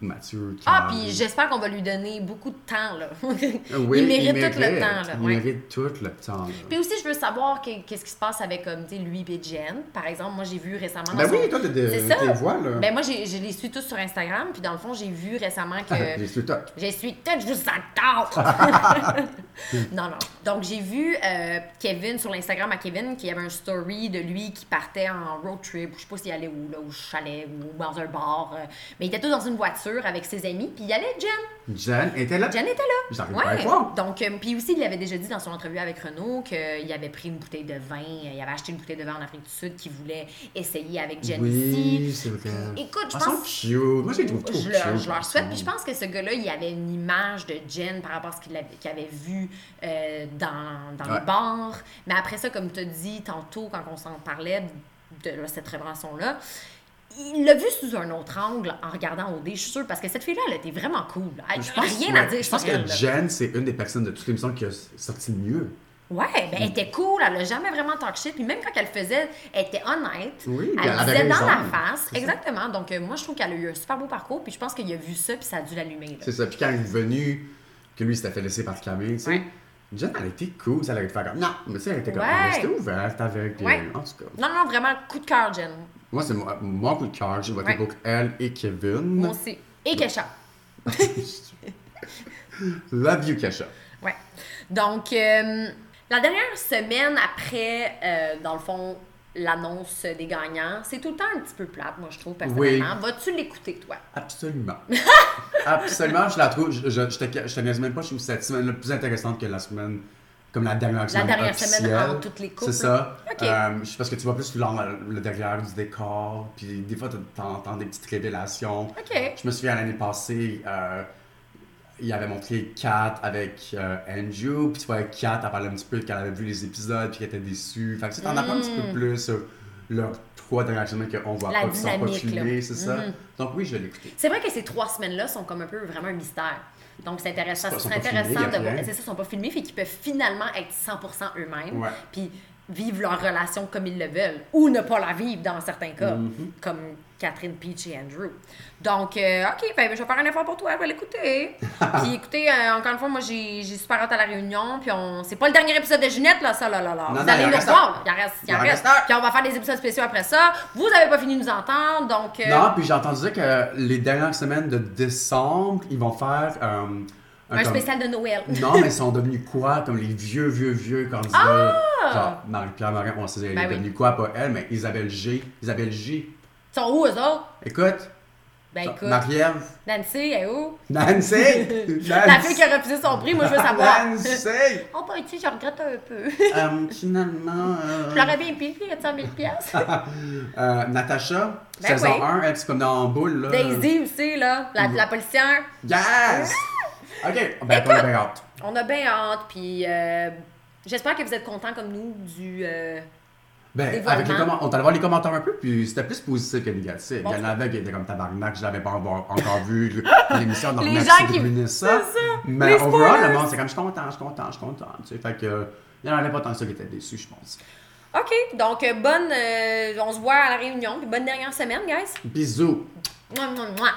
Speaker 2: Mathieu.
Speaker 1: Ah, puis j'espère qu'on va lui donner beaucoup de temps, là.
Speaker 2: Oui,
Speaker 1: il mérite tout le temps, là.
Speaker 2: Il
Speaker 1: ouais.
Speaker 2: mérite tout le temps.
Speaker 1: Puis aussi, je veux savoir que- qu'est-ce qui se passe avec, comme, tu sais, lui et Jen. Par exemple, moi, j'ai vu récemment...
Speaker 2: Ben
Speaker 1: son-
Speaker 2: oui, toi, t'as des- tes voix, là.
Speaker 1: Ben moi, je les suis tous sur Instagram. Puis dans le fond, j'ai vu récemment que...
Speaker 2: J'ai su toi.
Speaker 1: Je suis toute, je vous adore! non, non. Donc, j'ai vu euh, Kevin sur l'Instagram à Kevin qui avait un story de lui qui partait en road trip. Je sais pas s'il allait où, là, au chalet ou dans un bar. euh, mais il était tout dans une voiture avec ses amis. Puis il y allait Jen.
Speaker 2: Jen était là.
Speaker 1: Jen était là.
Speaker 2: J'arrive pas à.
Speaker 1: Donc, euh, puis aussi, il avait déjà dit dans son entrevue avec Renault qu'il avait pris une bouteille de vin. euh, Il avait acheté une bouteille de vin en Afrique du Sud qu'il voulait essayer avec Jen
Speaker 2: Oui,
Speaker 1: ici.
Speaker 2: c'est vrai.
Speaker 1: Écoute, je pense.
Speaker 2: cute. Moi, je les trouve trop
Speaker 1: Je leur, je leur souhaite. Puis je pense que ce gars-là, il avait une image de Jen par rapport à ce qu'il avait, qu'il avait vu euh, dans, dans
Speaker 2: Ouais.
Speaker 1: le bar. Mais après ça, comme tu as dit tantôt, quand on s'en parlait de cette relation-là, il l'a vu sous un autre angle en regardant OD, je suis sûre, parce que cette fille-là, elle était vraiment cool. Elle
Speaker 2: Je pense,
Speaker 1: rien à dire
Speaker 2: je pense
Speaker 1: elle.
Speaker 2: que. Jen, c'est une des personnes de toute l'émission qui a sorti le mieux.
Speaker 1: Ouais, ben elle était cool, elle a jamais vraiment talk shit, puis même quand elle le faisait, elle était honnête.
Speaker 2: Oui,
Speaker 1: elle
Speaker 2: elle
Speaker 1: disait dans
Speaker 2: raison.
Speaker 1: la face.
Speaker 2: Ça.
Speaker 1: Exactement. Donc euh, moi je trouve qu'elle a eu un super beau parcours, puis je pense qu'il a vu ça puis ça a dû l'allumer.
Speaker 2: C'est ça. Puis quand il est venu, que lui, il s'était fait laisser par Camille, tu sais.
Speaker 1: Ouais.
Speaker 2: Jen, elle était cool. Ça, elle allait te faire comme. Non, mais sais, elle était comme.
Speaker 1: Ouais.
Speaker 2: Elle était ouverte avec.
Speaker 1: Ouais.
Speaker 2: En tout cas.
Speaker 1: Non, non, vraiment coup de cœur, Jen.
Speaker 2: Moi, c'est mon, mon coup de cœur. J'ai voté
Speaker 1: Ouais.
Speaker 2: pour elle et Kevin.
Speaker 1: Moi aussi. Et Kesha.
Speaker 2: Love you, Kesha.
Speaker 1: Ouais. Donc, euh, la dernière semaine après, euh, dans le fond, l'annonce des gagnants, c'est tout le temps un petit peu plate, moi, je trouve, personnellement. Vas-tu l'écouter, toi?
Speaker 2: Absolument. Absolument, je la trouve. Je, je, je te, je te niaise même pas, je trouve cette semaine plus intéressante que la semaine. Comme la dernière semaine.
Speaker 1: dernière semaine entre toutes les couples.
Speaker 2: C'est ça.
Speaker 1: Ok.
Speaker 2: Euh, parce que tu vois plus le, le derrière du décor, puis des fois, tu entends des petites révélations. Je me souviens l'année passée, euh, il avait montré Kat avec euh, Andrew, puis tu vois, Kat, elle parlait un petit peu qu'elle avait vu les épisodes, puis qu'elle était déçue. Fait que tu t'en apprends un petit peu plus sur leurs trois dernières semaines qu'on voit.
Speaker 1: La
Speaker 2: pas, qui sont pas filmées, c'est ça.
Speaker 1: Mhm.
Speaker 2: Donc oui, je vais l'écouter.
Speaker 1: C'est vrai que ces trois semaines-là sont comme un peu vraiment un mystère. Donc, c'est intéressant.
Speaker 2: Ils
Speaker 1: Ce
Speaker 2: sont
Speaker 1: serait
Speaker 2: pas filmés,
Speaker 1: intéressant
Speaker 2: a
Speaker 1: de voir. C'est ça, ils sont pas filmés, fait qu'ils peuvent finalement être 100% eux-mêmes.
Speaker 2: Ouais.
Speaker 1: Puis vivre leur relation comme ils le veulent. Ou ne pas la vivre dans certains cas.
Speaker 2: Mhm.
Speaker 1: Comme Catherine Peach et Andrew. Donc, euh, OK, ben, je vais faire un effort pour toi, je vais l'écouter. puis écoutez, euh, encore une fois, moi, j'ai super hâte à la réunion. Puis on... c'est pas le dernier épisode de Ginette, là, ça, là, là, là.
Speaker 2: Non,
Speaker 1: Vous
Speaker 2: non,
Speaker 1: allez
Speaker 2: un.
Speaker 1: là. Il en reste, il en reste. Puis on va faire des épisodes spéciaux après ça. Vous avez pas fini de nous entendre, donc... euh,
Speaker 2: Non, puis j'ai entendu dire que les dernières semaines de décembre, ils vont faire
Speaker 1: un
Speaker 2: comme-
Speaker 1: spécial de Noël.
Speaker 2: Non, mais ils sont devenus quoi? Comme les vieux, vieux, vieux candidats. Genre, Marie-Pierre Morin, on sait, elle
Speaker 1: Ah! Ben
Speaker 2: est
Speaker 1: oui.
Speaker 2: devenue quoi? Pas elle, mais Isabelle G. Isabelle G.
Speaker 1: Ils sont où, eux autres?
Speaker 2: Écoute,
Speaker 1: Ben écoute,
Speaker 2: Marie-Ève.
Speaker 1: Nancy, elle est où?
Speaker 2: Nancy!
Speaker 1: La fille qui a refusé son prix, moi je veux savoir.
Speaker 2: Nancy!
Speaker 1: Oh, ben, tu je regrette un peu.
Speaker 2: Euh, finalement. euh,
Speaker 1: Je l'aurais bien payé, 400 000 piastres.
Speaker 2: euh, Natacha,
Speaker 1: Ben
Speaker 2: saison
Speaker 1: oui.
Speaker 2: 1, elle, c'est comme dans boule, là.
Speaker 1: Daisy aussi, là, la, la policière.
Speaker 2: Yes! Ok, ben, on a bien hâte.
Speaker 1: On a bien hâte, puis euh, j'espère que vous êtes contents comme nous du... euh,
Speaker 2: Ben, avec les on allé voir les commentaires un peu, puis c'était plus positif que négatif.
Speaker 1: Bon,
Speaker 2: Il y en avait qui étaient comme tabarnak, je l'avais pas encore vu, l'émission dans
Speaker 1: Les
Speaker 2: le
Speaker 1: gens qui-
Speaker 2: ça.
Speaker 1: ça,
Speaker 2: Mais
Speaker 1: les
Speaker 2: overall,
Speaker 1: spoilers.
Speaker 2: le monde, c'est comme je suis content, je suis content, je suis content. Tu sais, fait que, il y en avait pas tant que ça qui étaient déçus, je pense.
Speaker 1: OK, donc euh, bonne... euh, on se voit à la réunion, puis bonne dernière semaine, guys.
Speaker 2: Bisous!
Speaker 1: Mouah, mouah, mouah.